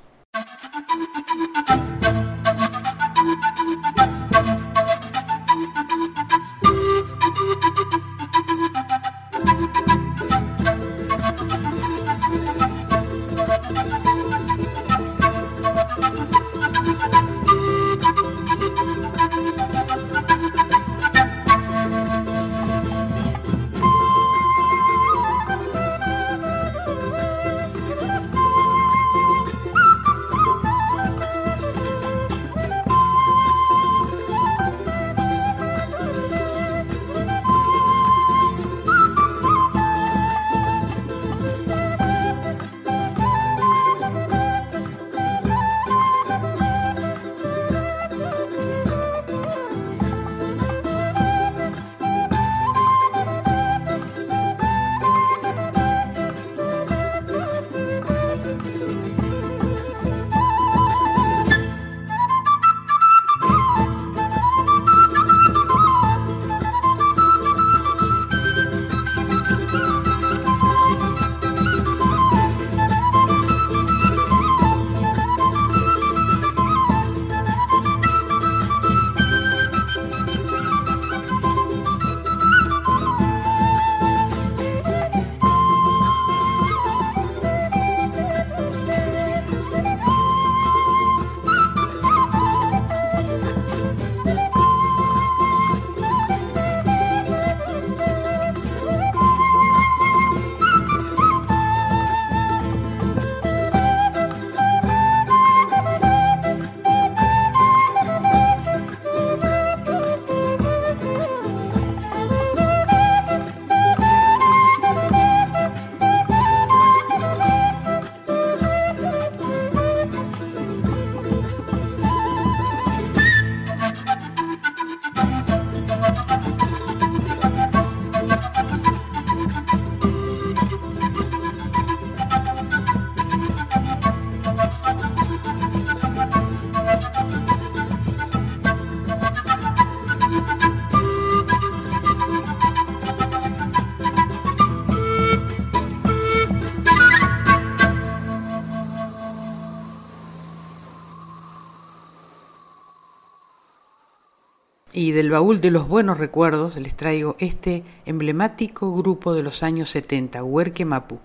Del baúl de los buenos recuerdos les traigo este emblemático grupo de los años 70, Huerque Mapu,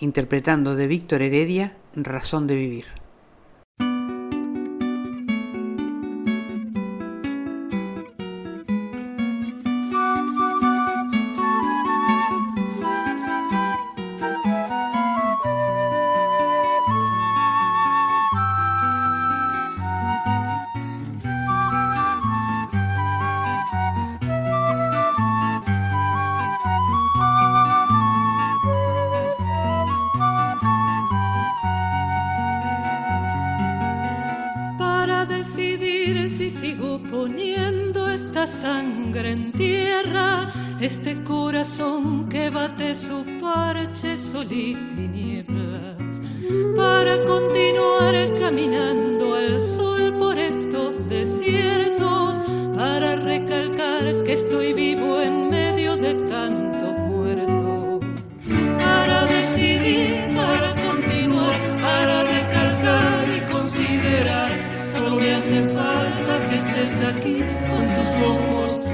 interpretando de Víctor Heredia, Razón de Vivir. hace falta que estés aquí con tus ojos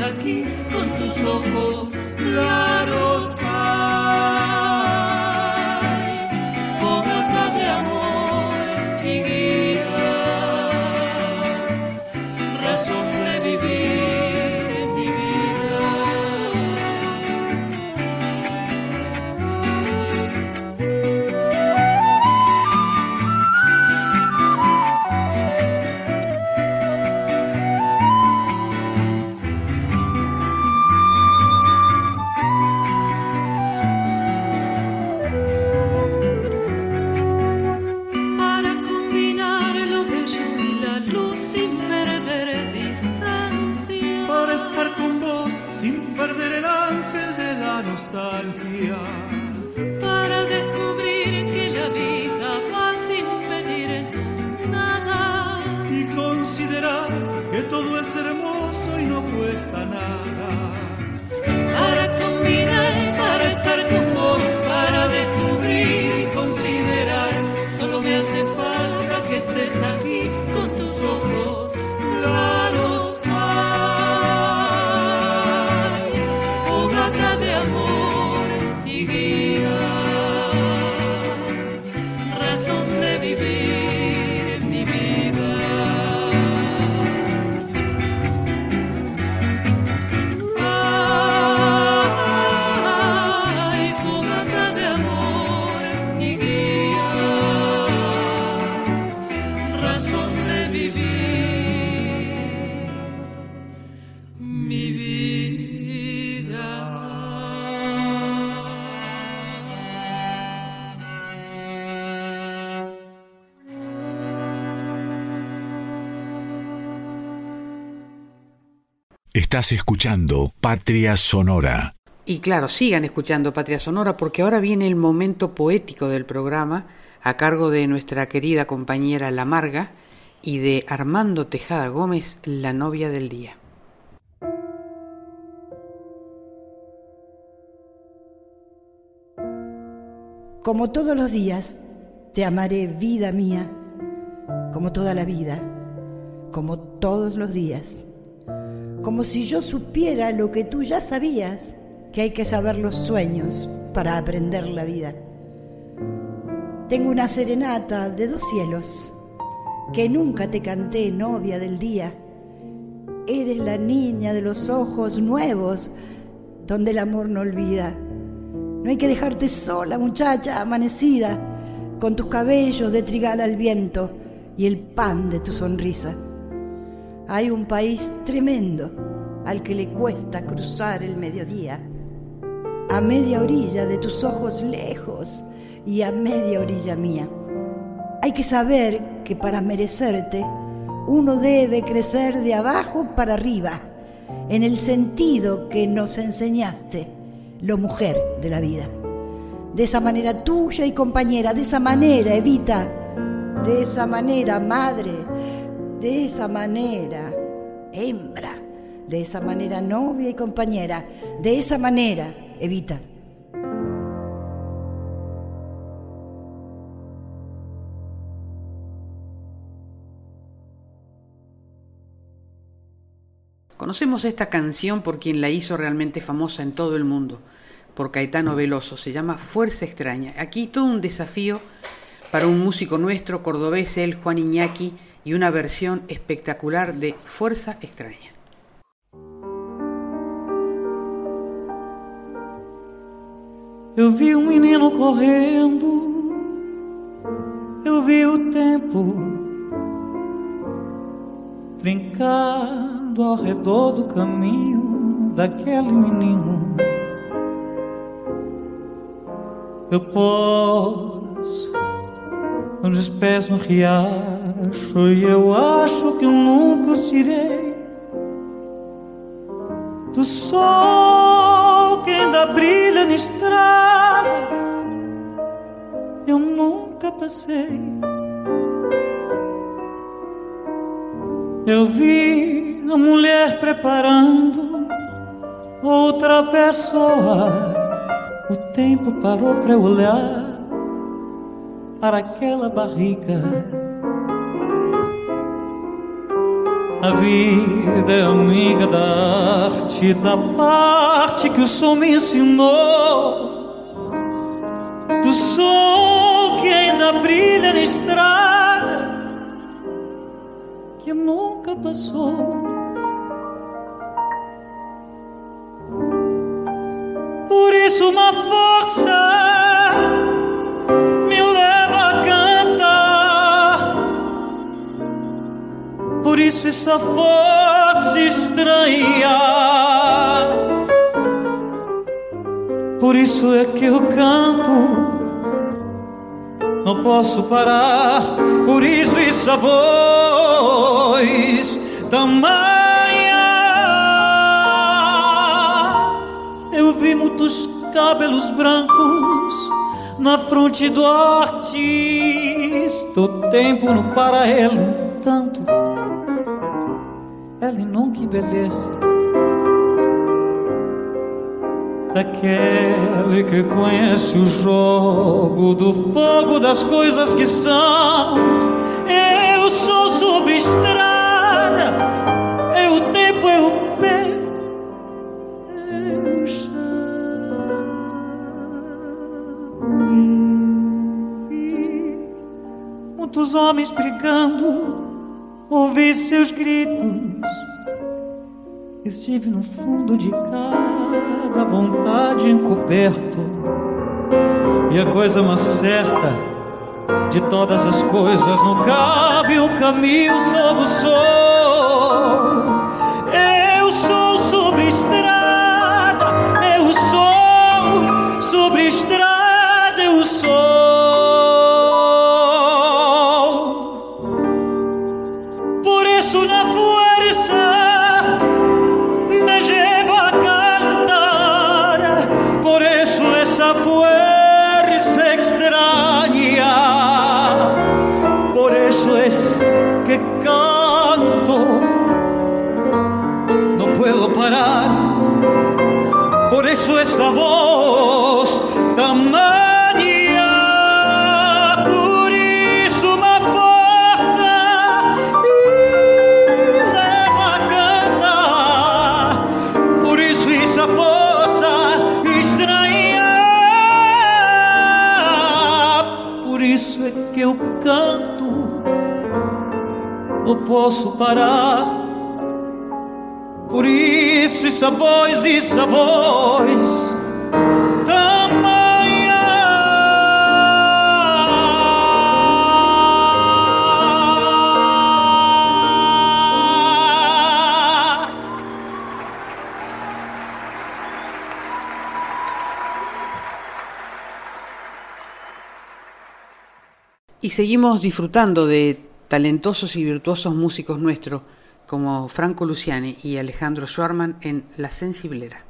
aquí con tus ojos. Estás escuchando Patria Sonora. Y claro, sigan escuchando Patria Sonora porque ahora viene el momento poético del programa a cargo de nuestra querida compañera La Marga y de Armando Tejada Gómez, la novia del día. Como todos los días, te amaré vida mía, como toda la vida, como todos los días como si yo supiera lo que tú ya sabías, que hay que saber los sueños para aprender la vida. Tengo una serenata de dos cielos, que nunca te canté novia del día. Eres la niña de los ojos nuevos, donde el amor no olvida. No hay que dejarte sola, muchacha amanecida, con tus cabellos de trigal al viento y el pan de tu sonrisa. Hay un país tremendo al que le cuesta cruzar el mediodía. A media orilla de tus ojos lejos y a media orilla mía. Hay que saber que para merecerte uno debe crecer de abajo para arriba, en el sentido que nos enseñaste, lo mujer de la vida. De esa manera tuya y compañera, de esa manera, Evita, de esa manera, madre, de esa manera, hembra, de esa manera, novia y compañera, de esa manera, Evita. Conocemos esta canción por quien la hizo realmente famosa en todo el mundo, por Caetano Veloso. Se llama Fuerza Extraña. Aquí todo un desafío para un músico nuestro, cordobés, el Juan Iñaki, y una versión espectacular de Fuerza Extraña. Eu vi um menino correndo, eu vi o tempo brincando ao redor do caminho daquele menino. Eu pus os pés no riacho e eu acho que eu nunca os tirei do sol que ainda brilha na estrada. Eu nunca passei. Eu vi a mulher preparando outra pessoa. O tempo parou para olhar para aquela barriga. A vida é amiga da arte, da parte que o som me ensinou. Do sol que ainda brilha na estrada que nunca passou. Por isso, uma força Por isso, essa força estranha. Por isso é que eu canto não posso parar, por isso essa voz tamanha. Eu vi muitos cabelos brancos na fronte do artista. O tempo não para ele tanto. Ele nunca envelhece daquele que conhece o jogo do fogo das coisas que são. Eu sou sobre estrada, é o tempo, é o pé, é o chão. Muitos homens brigando, ouvi seus gritos. Estive no fundo de cada vontade encoberto. E a coisa mais certa de todas as coisas não cabe um caminho sobre o sol. posso parar. Por isso, e sabores e sabores. Y seguimos disfrutando de talentosos y virtuosos músicos nuestros como Franco Luciani y Alejandro Schwarman en La Sensiblera.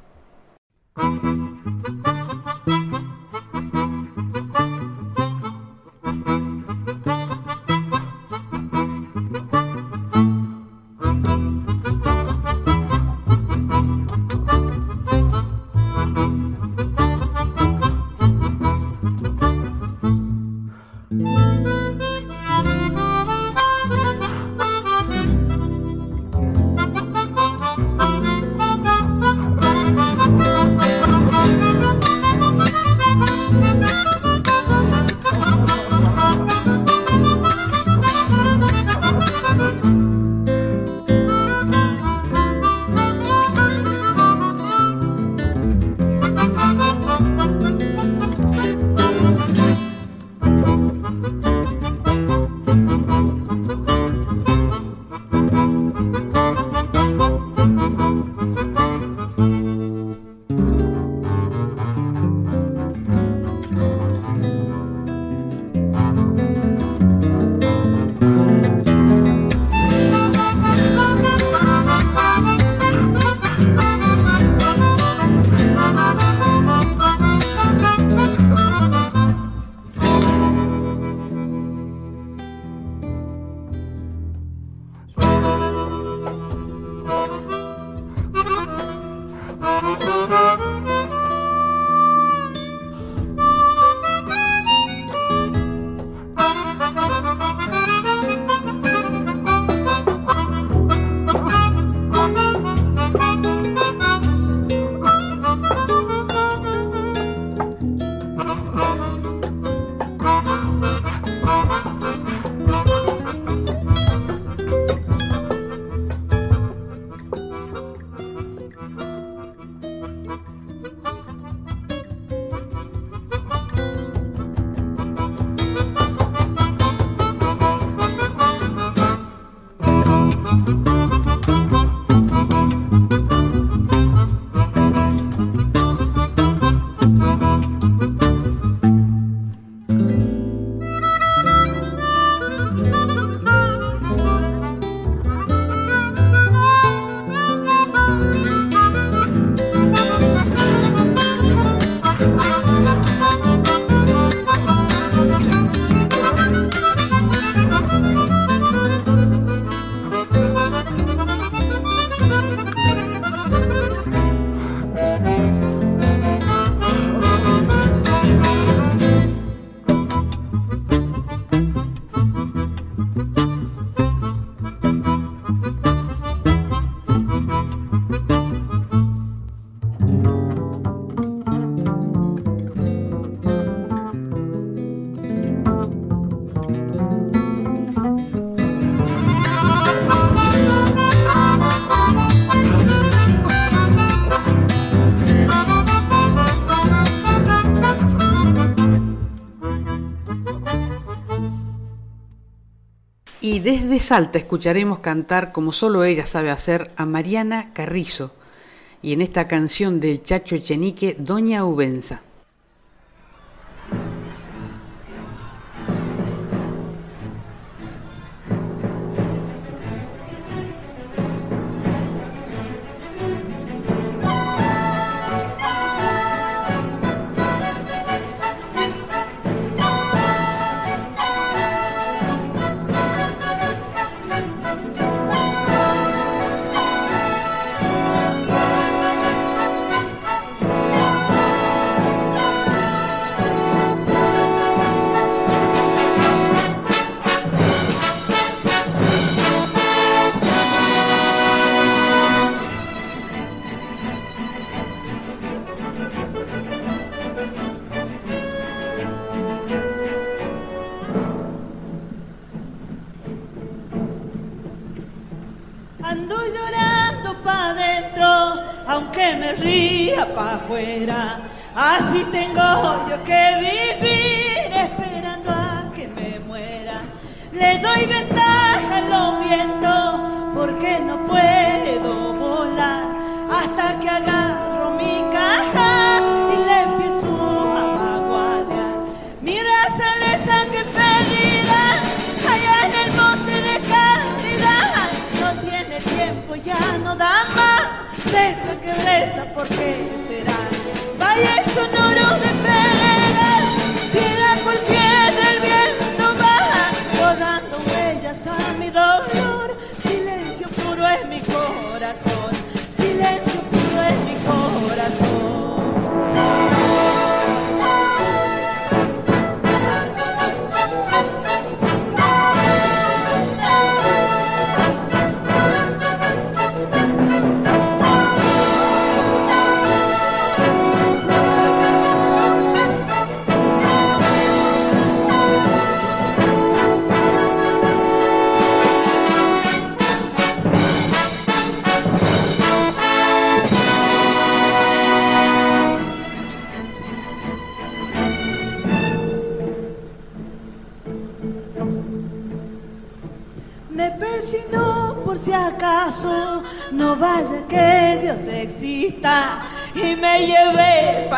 Desde Salta escucharemos cantar como solo ella sabe hacer a Mariana Carrizo y en esta canción del Chacho Echenique, Doña Ubenza.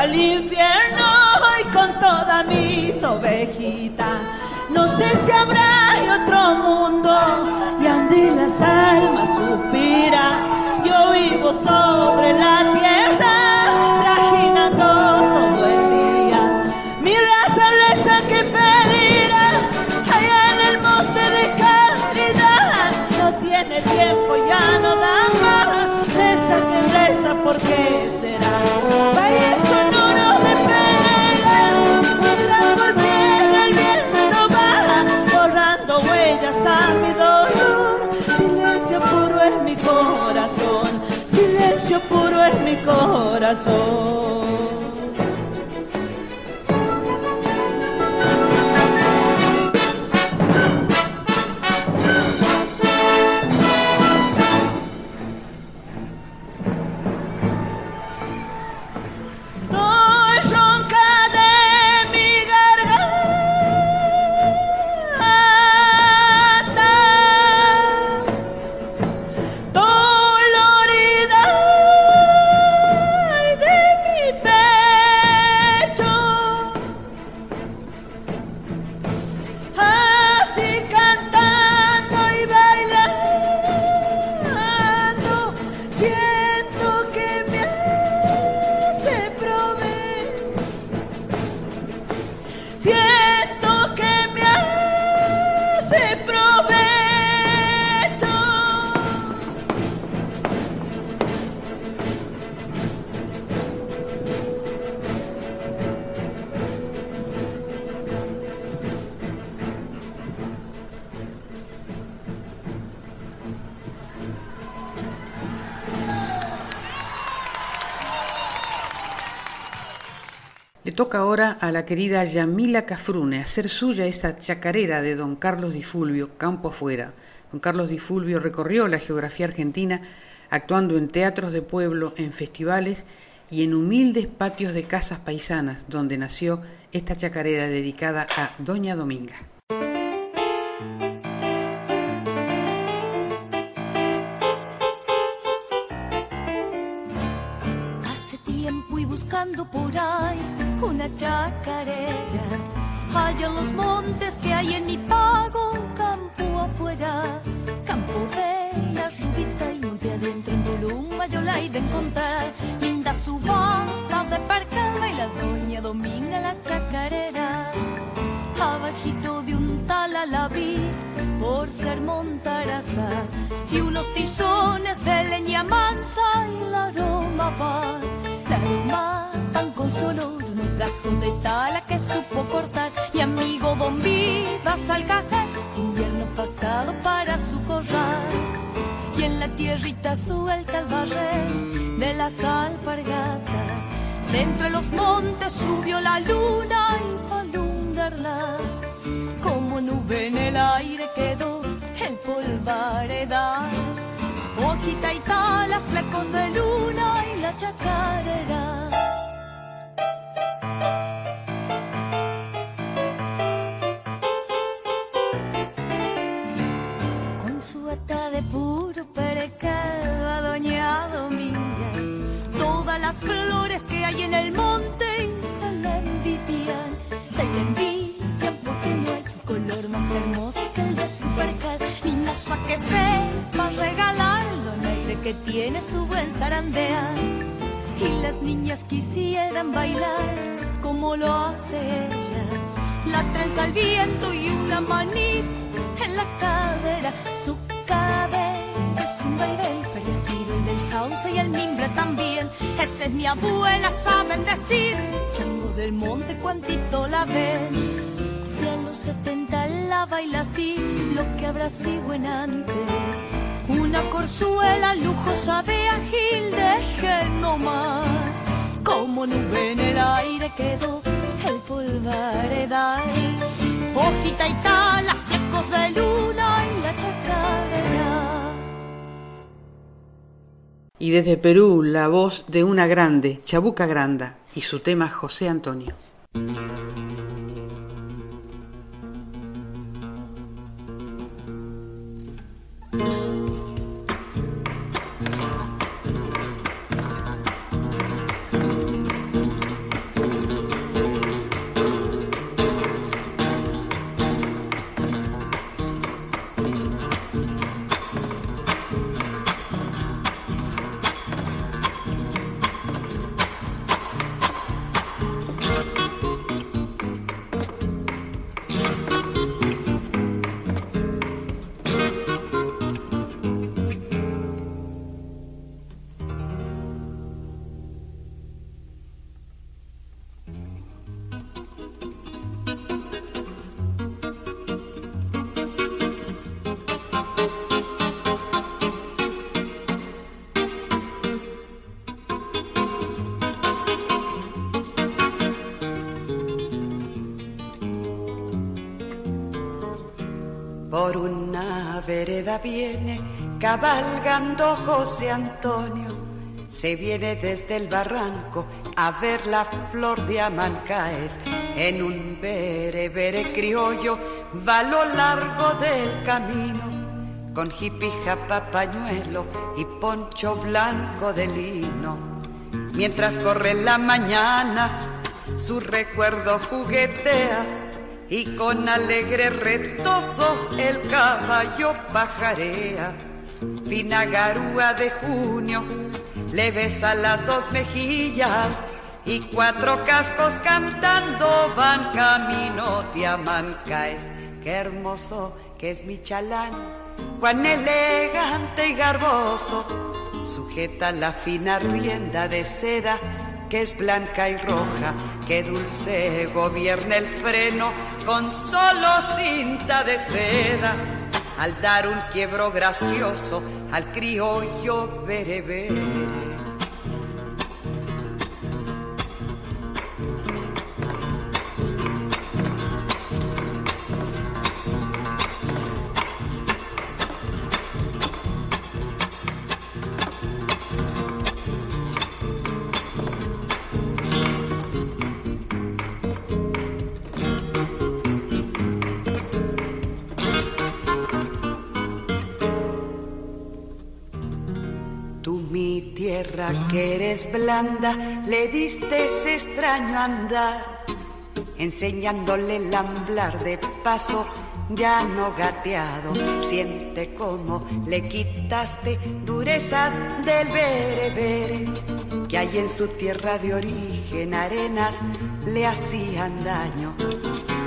Pa'l infierno y con todas mis ovejitas. No sé si habrá corazón. A la querida Yamila Cafrune hacer suya esta chacarera de don Carlos Di Fulvio, Campo Afuera. Don Carlos Di Fulvio recorrió la geografía argentina actuando en teatros de pueblo, en festivales y en humildes patios de casas paisanas, donde nació esta chacarera dedicada a Doña Dominga. Vivas al cajar invierno pasado para su corral y en la tierrita suelta el barrer de las alpargatas. Dentro de los montes subió la luna y para alumbrarla. Como nube en el aire quedó el polvaredal hojita y tala flecos de luna y la chacarera va doña Dominga todas las flores que hay en el monte se la envidian se la envidian porque no hay color más hermoso que el de su percal ni moza que sepa regalarlo al aire que tiene su buen zarandear. Y las niñas quisieran bailar como lo hace ella. La trenza al viento y una manita en la cadera. Su cadera es un baile parecido del sauce y el mimbre también. Esa es mi abuela, saben decir. Chango del monte, cuantito la ven. Si a los 70 la baila así, lo que habrá sido en antes. Una corzuela lujosa de agil, deje no más. Como nube en el aire quedó el polvaredal. Hojita y tal, ecos de luna Y desde Perú, la voz de una grande, Chabuca Granda, y su tema José Antonio. Viene cabalgando José Antonio. Se viene desde el barranco a ver la flor de Amancaes. En un bere bere criollo va lo largo del camino. Con jipija, pañuelo y poncho blanco de lino. Mientras corre la mañana, su recuerdo juguetea y con alegre retozo el caballo pajarea. Fina garúa de junio le besa las dos mejillas y cuatro cascos cantando van camino de Amancaes. Qué hermoso que es mi chalán, cuán elegante y garboso, sujeta la fina rienda de seda que es blanca y roja, que dulce gobierna el freno con solo cinta de seda. Al dar un quiebro gracioso al criollo berebere. Que eres blanda, le diste ese extraño andar, enseñándole el amblar de paso, ya no gateado. Siente como le quitaste durezas del berebere, que hay en su tierra de origen arenas le hacían daño.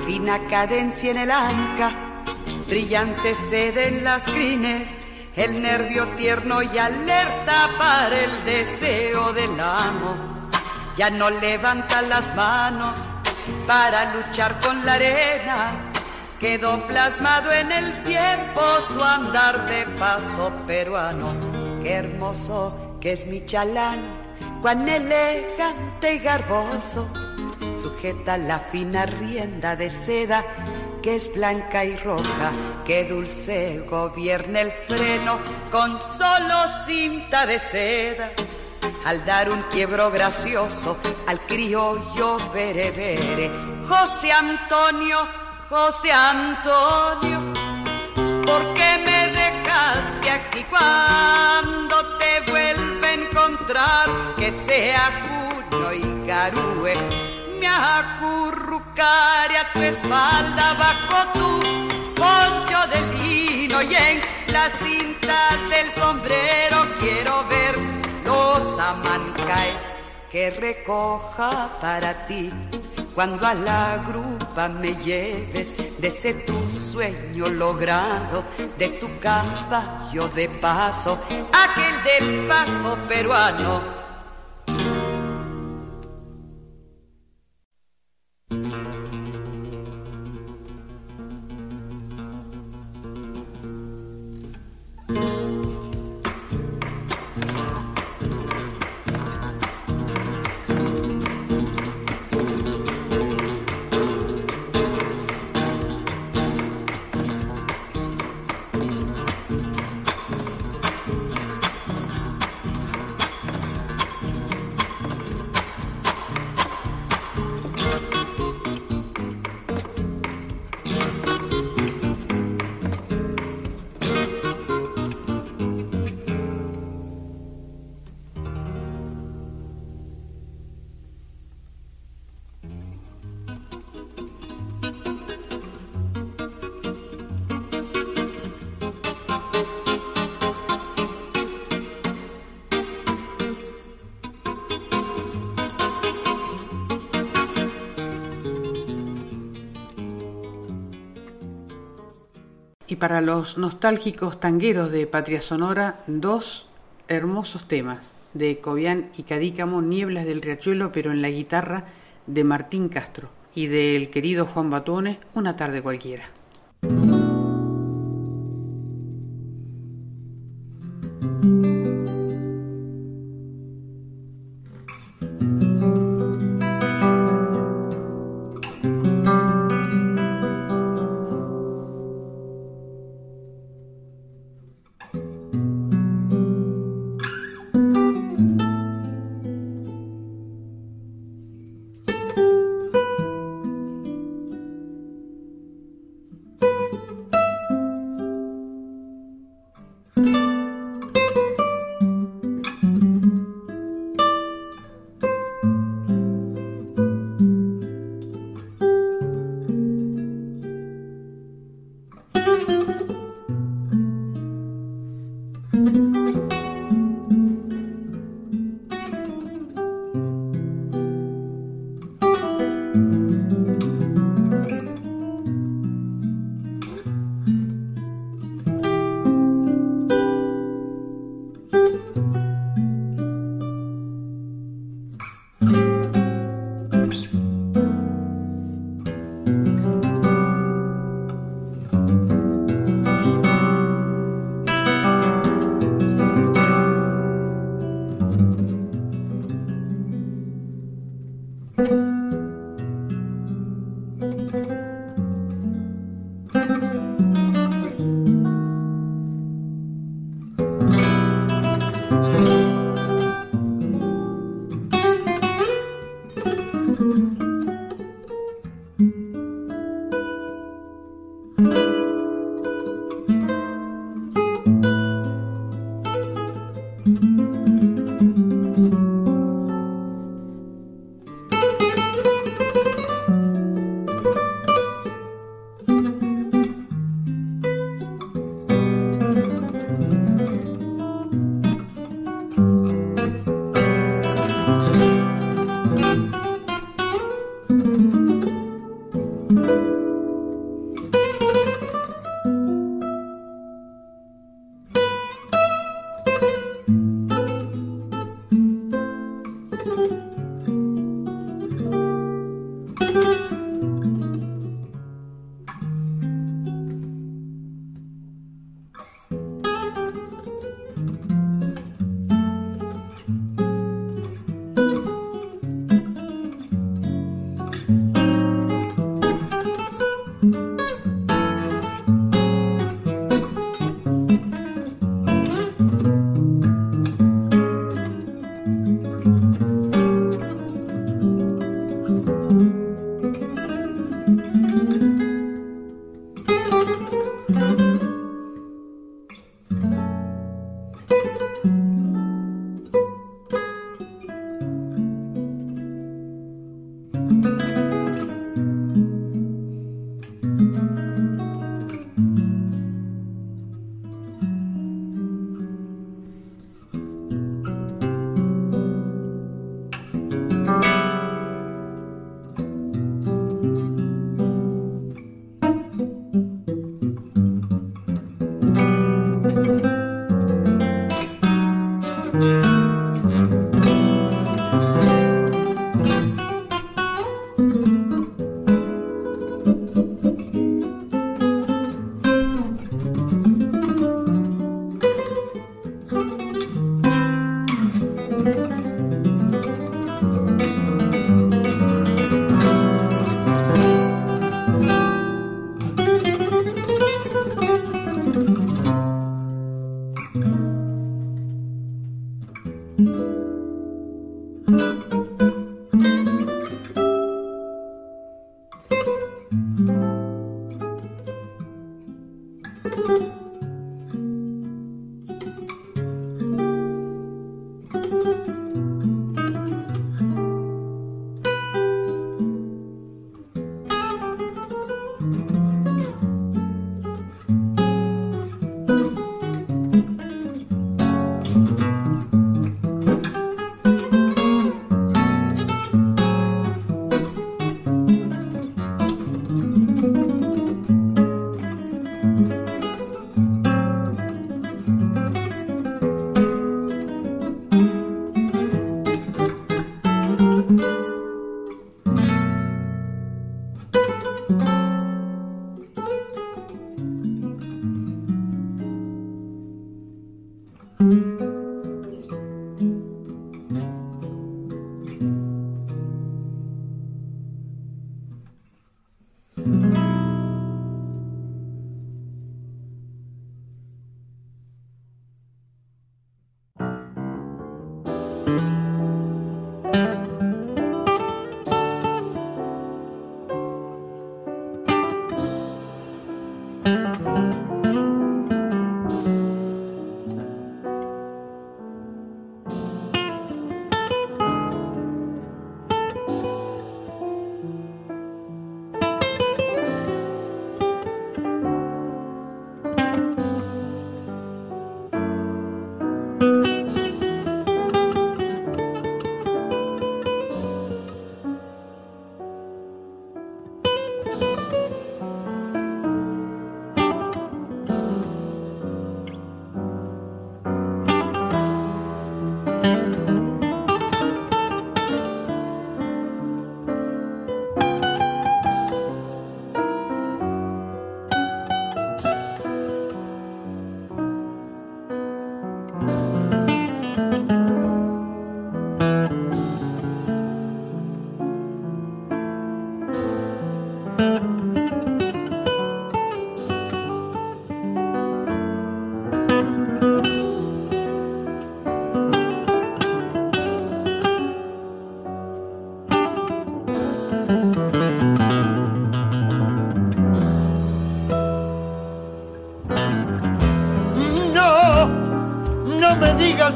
Fina cadencia en el anca, brillante sede en las crines el nervio tierno y alerta para el deseo del amo. Ya no levanta las manos para luchar con la arena. Quedó plasmado en el tiempo su andar de paso peruano. Qué hermoso que es mi chalán, cuán elegante y garboso. Sujeta la fina rienda de seda que es blanca y roja, que dulce gobierna el freno con solo cinta de seda. Al dar un quiebro gracioso al criollo berebere, José Antonio, José Antonio, ¿por qué me dejaste aquí cuando te vuelve a encontrar? Que sea junio y garúe me acurrucaré a tu espalda bajo tu poncho de lino y en las cintas del sombrero quiero ver los amancaes que recoja para ti cuando a la grupa me lleves de ese tu sueño logrado, de tu caballo de paso, aquel de paso peruano Mm-hmm. Para los nostálgicos tangueros de Patria Sonora, dos hermosos temas de Cobian y Cadícamo, Nieblas del Riachuelo, pero en la guitarra de Martín Castro, y del querido Juan Batone, Una tarde cualquiera.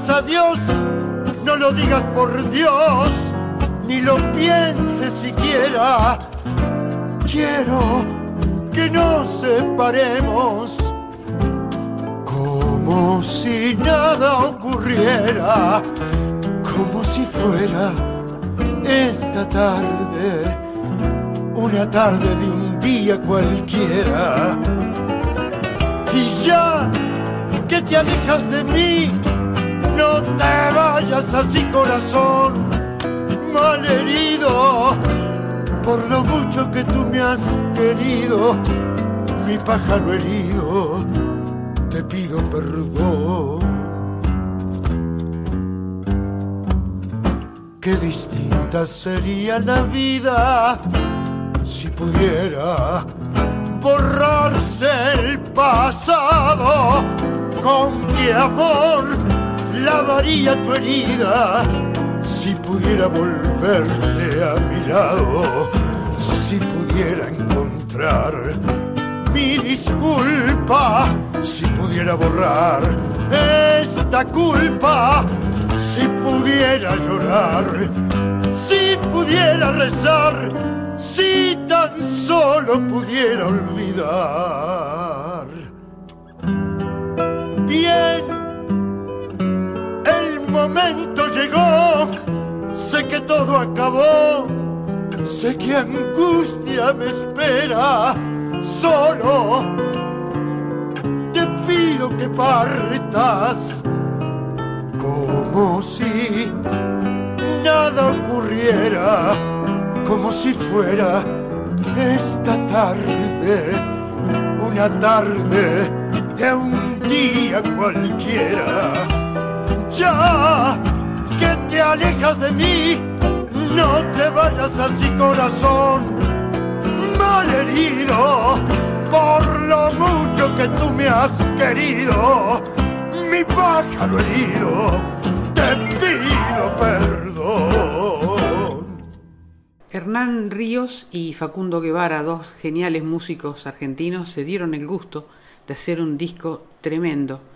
Digas adiós, no lo digas por Dios, ni lo pienses siquiera. Quiero que nos separemos como si nada ocurriera, como si fuera esta tarde, una tarde de un día cualquiera. Y ya que te alejas de mí, no te vayas así corazón, mal herido, por lo mucho que tú me has querido, mi pájaro herido, te pido perdón. Qué distinta sería la vida si pudiera borrarse el pasado. Con qué amor lavaría tu herida si pudiera volverte a mi lado, si pudiera encontrar mi disculpa, si pudiera borrar esta culpa, si pudiera llorar, si pudiera rezar, si tan solo pudiera olvidar. Bien, momento llegó, sé que todo acabó, sé que angustia me espera, solo te pido que partas como si nada ocurriera, como si fuera esta tarde, una tarde de un día cualquiera. Ya que te alejas de mí, no te vayas así corazón, mal herido por lo mucho que tú me has querido, mi pájaro herido, te pido perdón. Fran Ríos y Facundo Guevara, dos geniales músicos argentinos, se dieron el gusto de hacer un disco tremendo.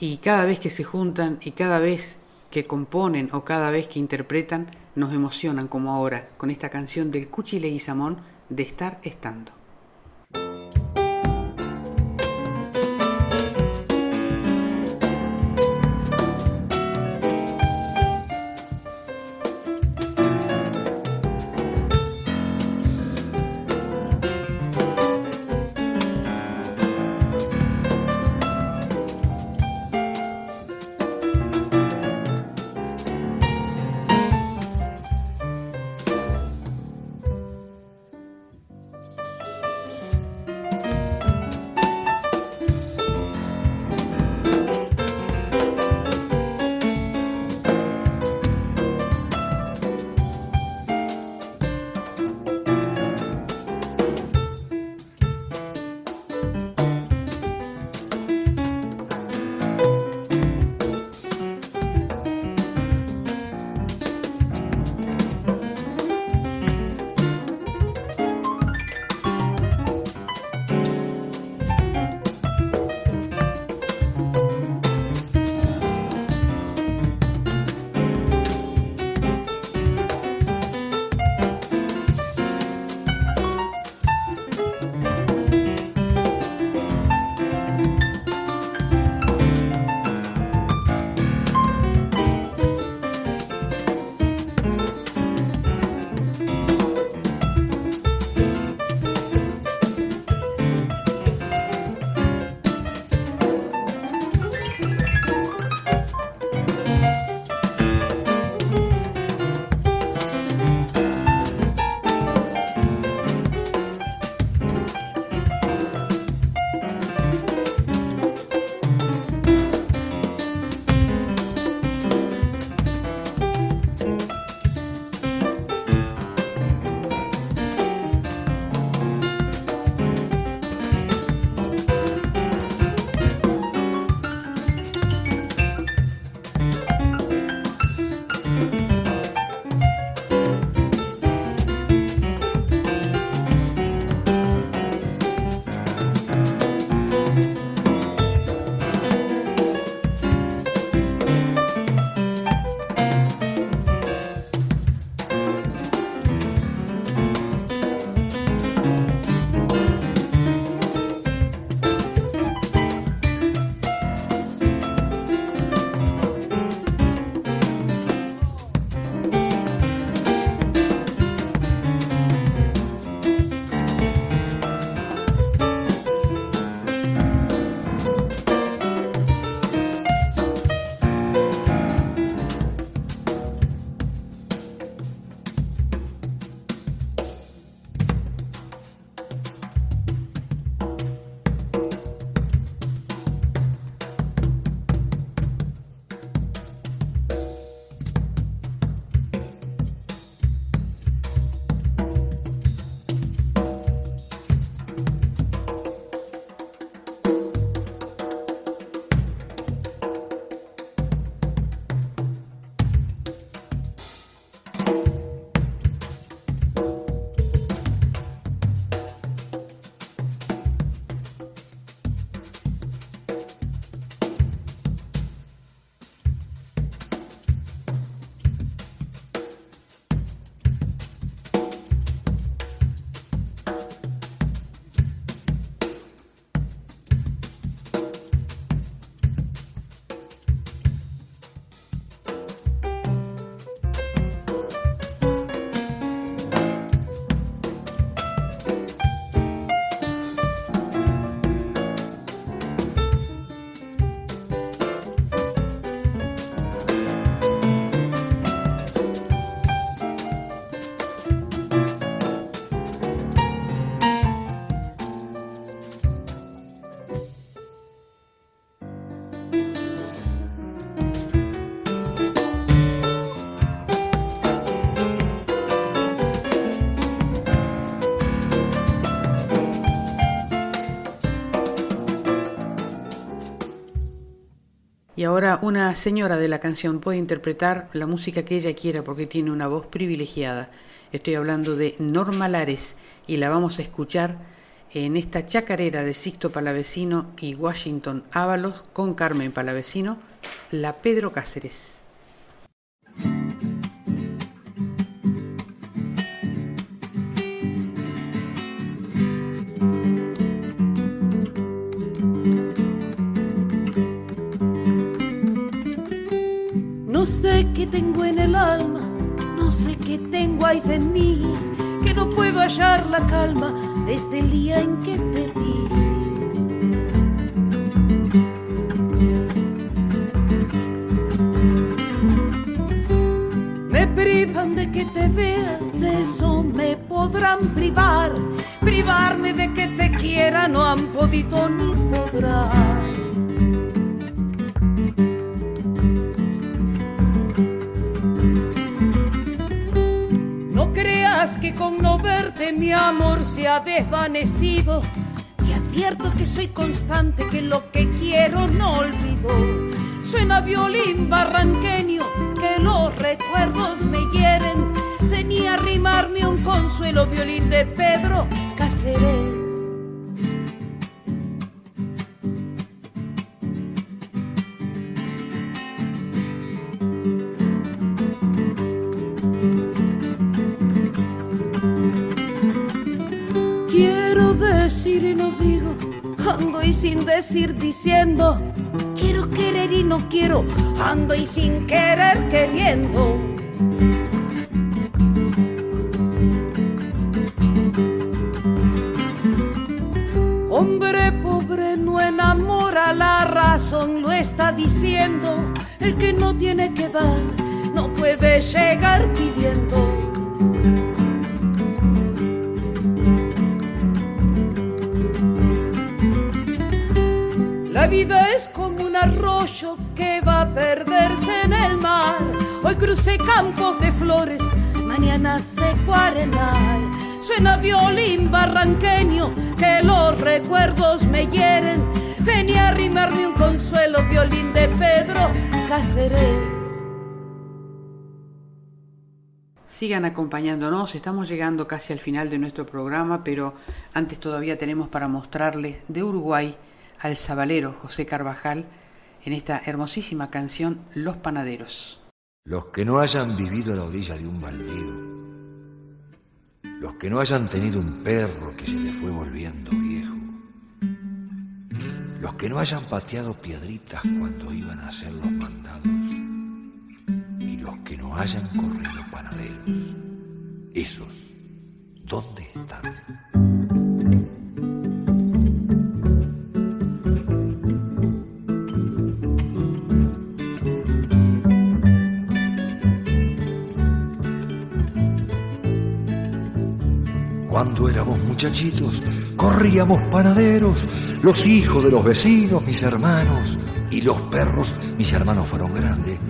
Y cada vez que se juntan y cada vez que componen o cada vez que interpretan, nos emocionan como ahora con esta canción del Cuchi Leguizamón de Estar Estando. Y ahora una señora de la canción puede interpretar la música que ella quiera porque tiene una voz privilegiada. Estoy hablando de Norma Lares y la vamos a escuchar en esta chacarera de Sixto Palavecino y Washington Ábalos con Carmen Palavecino, la Pedro Cáceres. Qué tengo en el alma, no sé qué tengo ahí de mí, que no puedo hallar la calma desde el día en que te vi. Desvanecido. Te advierto que soy constante, que lo que quiero no olvido. Suena violín barranqueño, que los recuerdos me hieren. Venía a rimarme un consuelo violín de Pedro Cáceres. Sin decir diciendo, quiero querer y no quiero, ando y sin querer queriendo. Crucé campos de flores, mañana seco arenal. Suena violín barranqueño que los recuerdos me hieren. Venía a rimarme un consuelo, violín de Pedro Cáceres. Sigan acompañándonos, estamos llegando casi al final de nuestro programa, pero antes todavía tenemos para mostrarles de Uruguay al sabalero José Carvajal en esta hermosísima canción Los Panaderos. Los que no hayan vivido a la orilla de un baldío, los que no hayan tenido un perro que se le fue volviendo viejo, los que no hayan pateado piedritas cuando iban a hacer los mandados, y los que no hayan corrido panaderos, esos, ¿dónde están? Cuando éramos muchachitos, corríamos panaderos, los hijos de los vecinos, mis hermanos, y los perros, mis hermanos fueron grandes.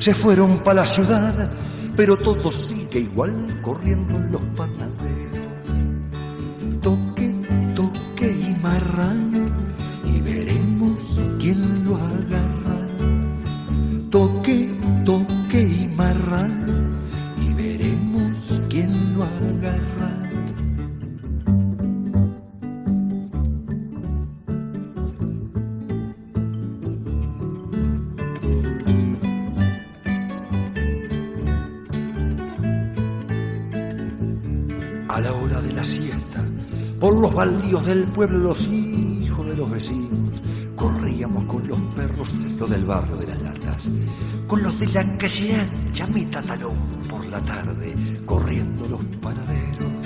Se fueron para la ciudad, pero todo sigue igual corriendo los panaderos. Toque, toque y marran, y veremos quién lo agarra. Por los baldíos del pueblo, los hijos de los vecinos. Corríamos con los perros, los del barrio de las latas, con los de la calle chamita talón por la tarde, corriendo los panaderos.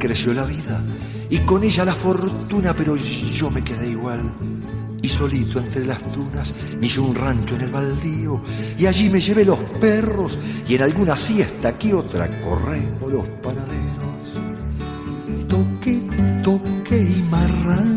Creció la vida y con ella la fortuna, pero yo me quedé igual. y solito entre las dunas me hice un rancho en el baldío y allí me llevé los perros y en alguna siesta que otra corremos los panaderos. Toque, toque y marrán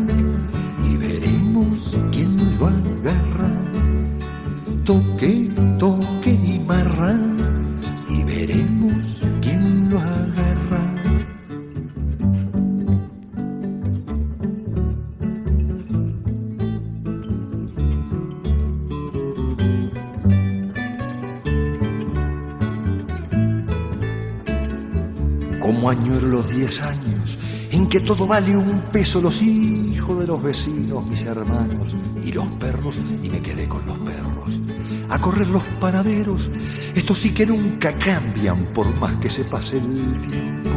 todo vale un peso los hijos de los vecinos, mis hermanos y los perros, y me quedé con los perros. A correr los panaderos, estos sí que nunca cambian por más que se pase el tiempo.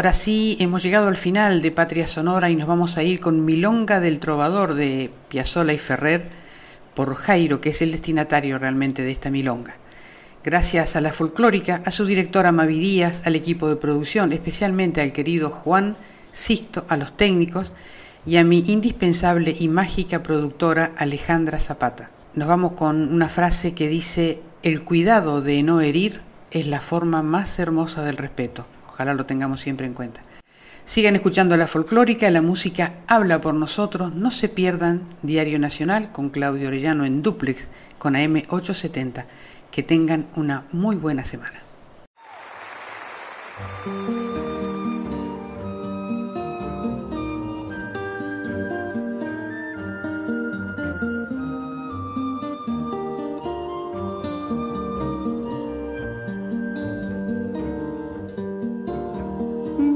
Ahora sí, hemos llegado al final de Patria Sonora y nos vamos a ir con Milonga del Trovador de Piazzolla y Ferrer por Jairo, que es el destinatario realmente de esta milonga. Gracias a la folclórica, a su directora Mavi Díaz, al equipo de producción, especialmente al querido Juan Sisto, a los técnicos y a mi indispensable y mágica productora Alejandra Zapata. Nos vamos con una frase que dice, el cuidado de no herir es la forma más hermosa del respeto. Ojalá lo tengamos siempre en cuenta. Sigan escuchando la folclórica, la música habla por nosotros. No se pierdan Diario Nacional con Claudio Orellano en Duplex con AM 870. Que tengan una muy buena semana.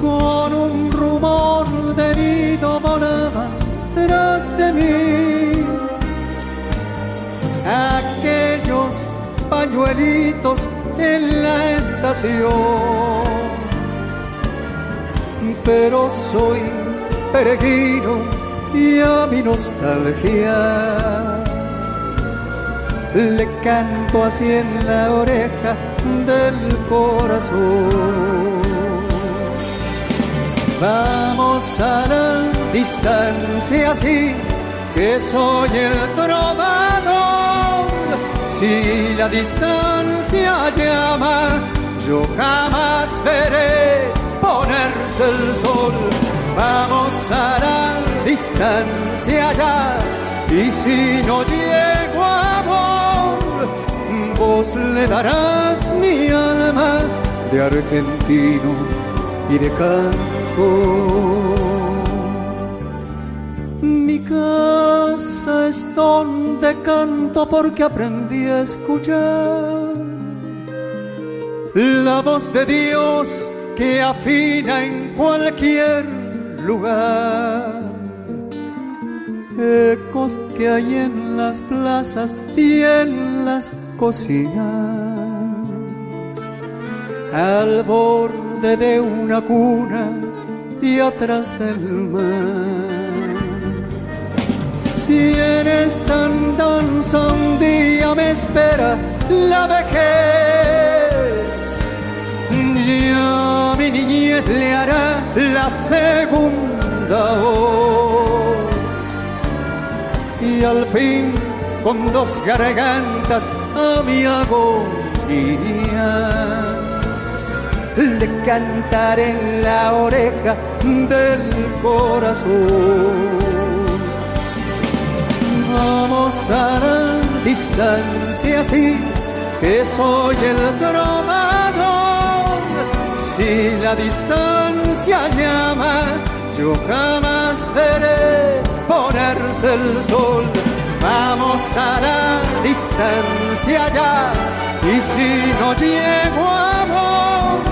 Con un rumor de nido volaban tras de mí aquellos pañuelitos en la estación. Pero soy peregrino y a mi nostalgia le canto así en la oreja del corazón. Vamos a la distancia así, que soy el trovador. Si la distancia llama, yo jamás veré ponerse el sol. Vamos a la distancia ya, y si no llego amor, vos le darás mi alma de argentino y de canto. Mi casa es donde canto porque aprendí a escuchar. La voz de Dios que afina en cualquier lugar. Ecos que hay en las plazas y en las cocinas, al borde de una cuna y atrás del mar. Si eres tan danza un día me espera la vejez, ya mi niñez le hará la segunda voz. Y al fin con dos gargantas a mi agonía le cantaré en la oreja del corazón. Vamos a la distancia así, que soy el trovador. si la distancia llama, yo jamás veré ponerse el sol. Vamos a la distancia ya, y si no llego a amor,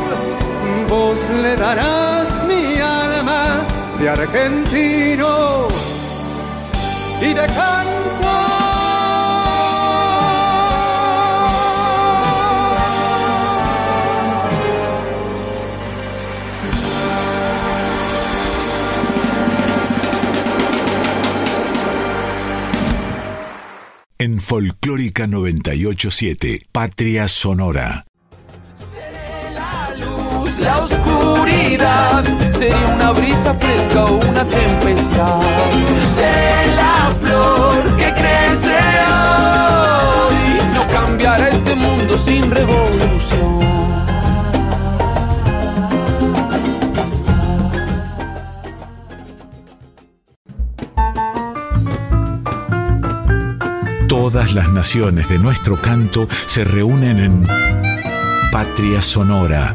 vos le darás mi alma de argentino y de canto. En Folclórica 987, Patria Sonora. Oscuridad, sería una brisa fresca o una tempestad. Seré la flor que crece hoy, no cambiará este mundo sin revolución. Todas las naciones de nuestro canto se reúnen en Patria Sonora.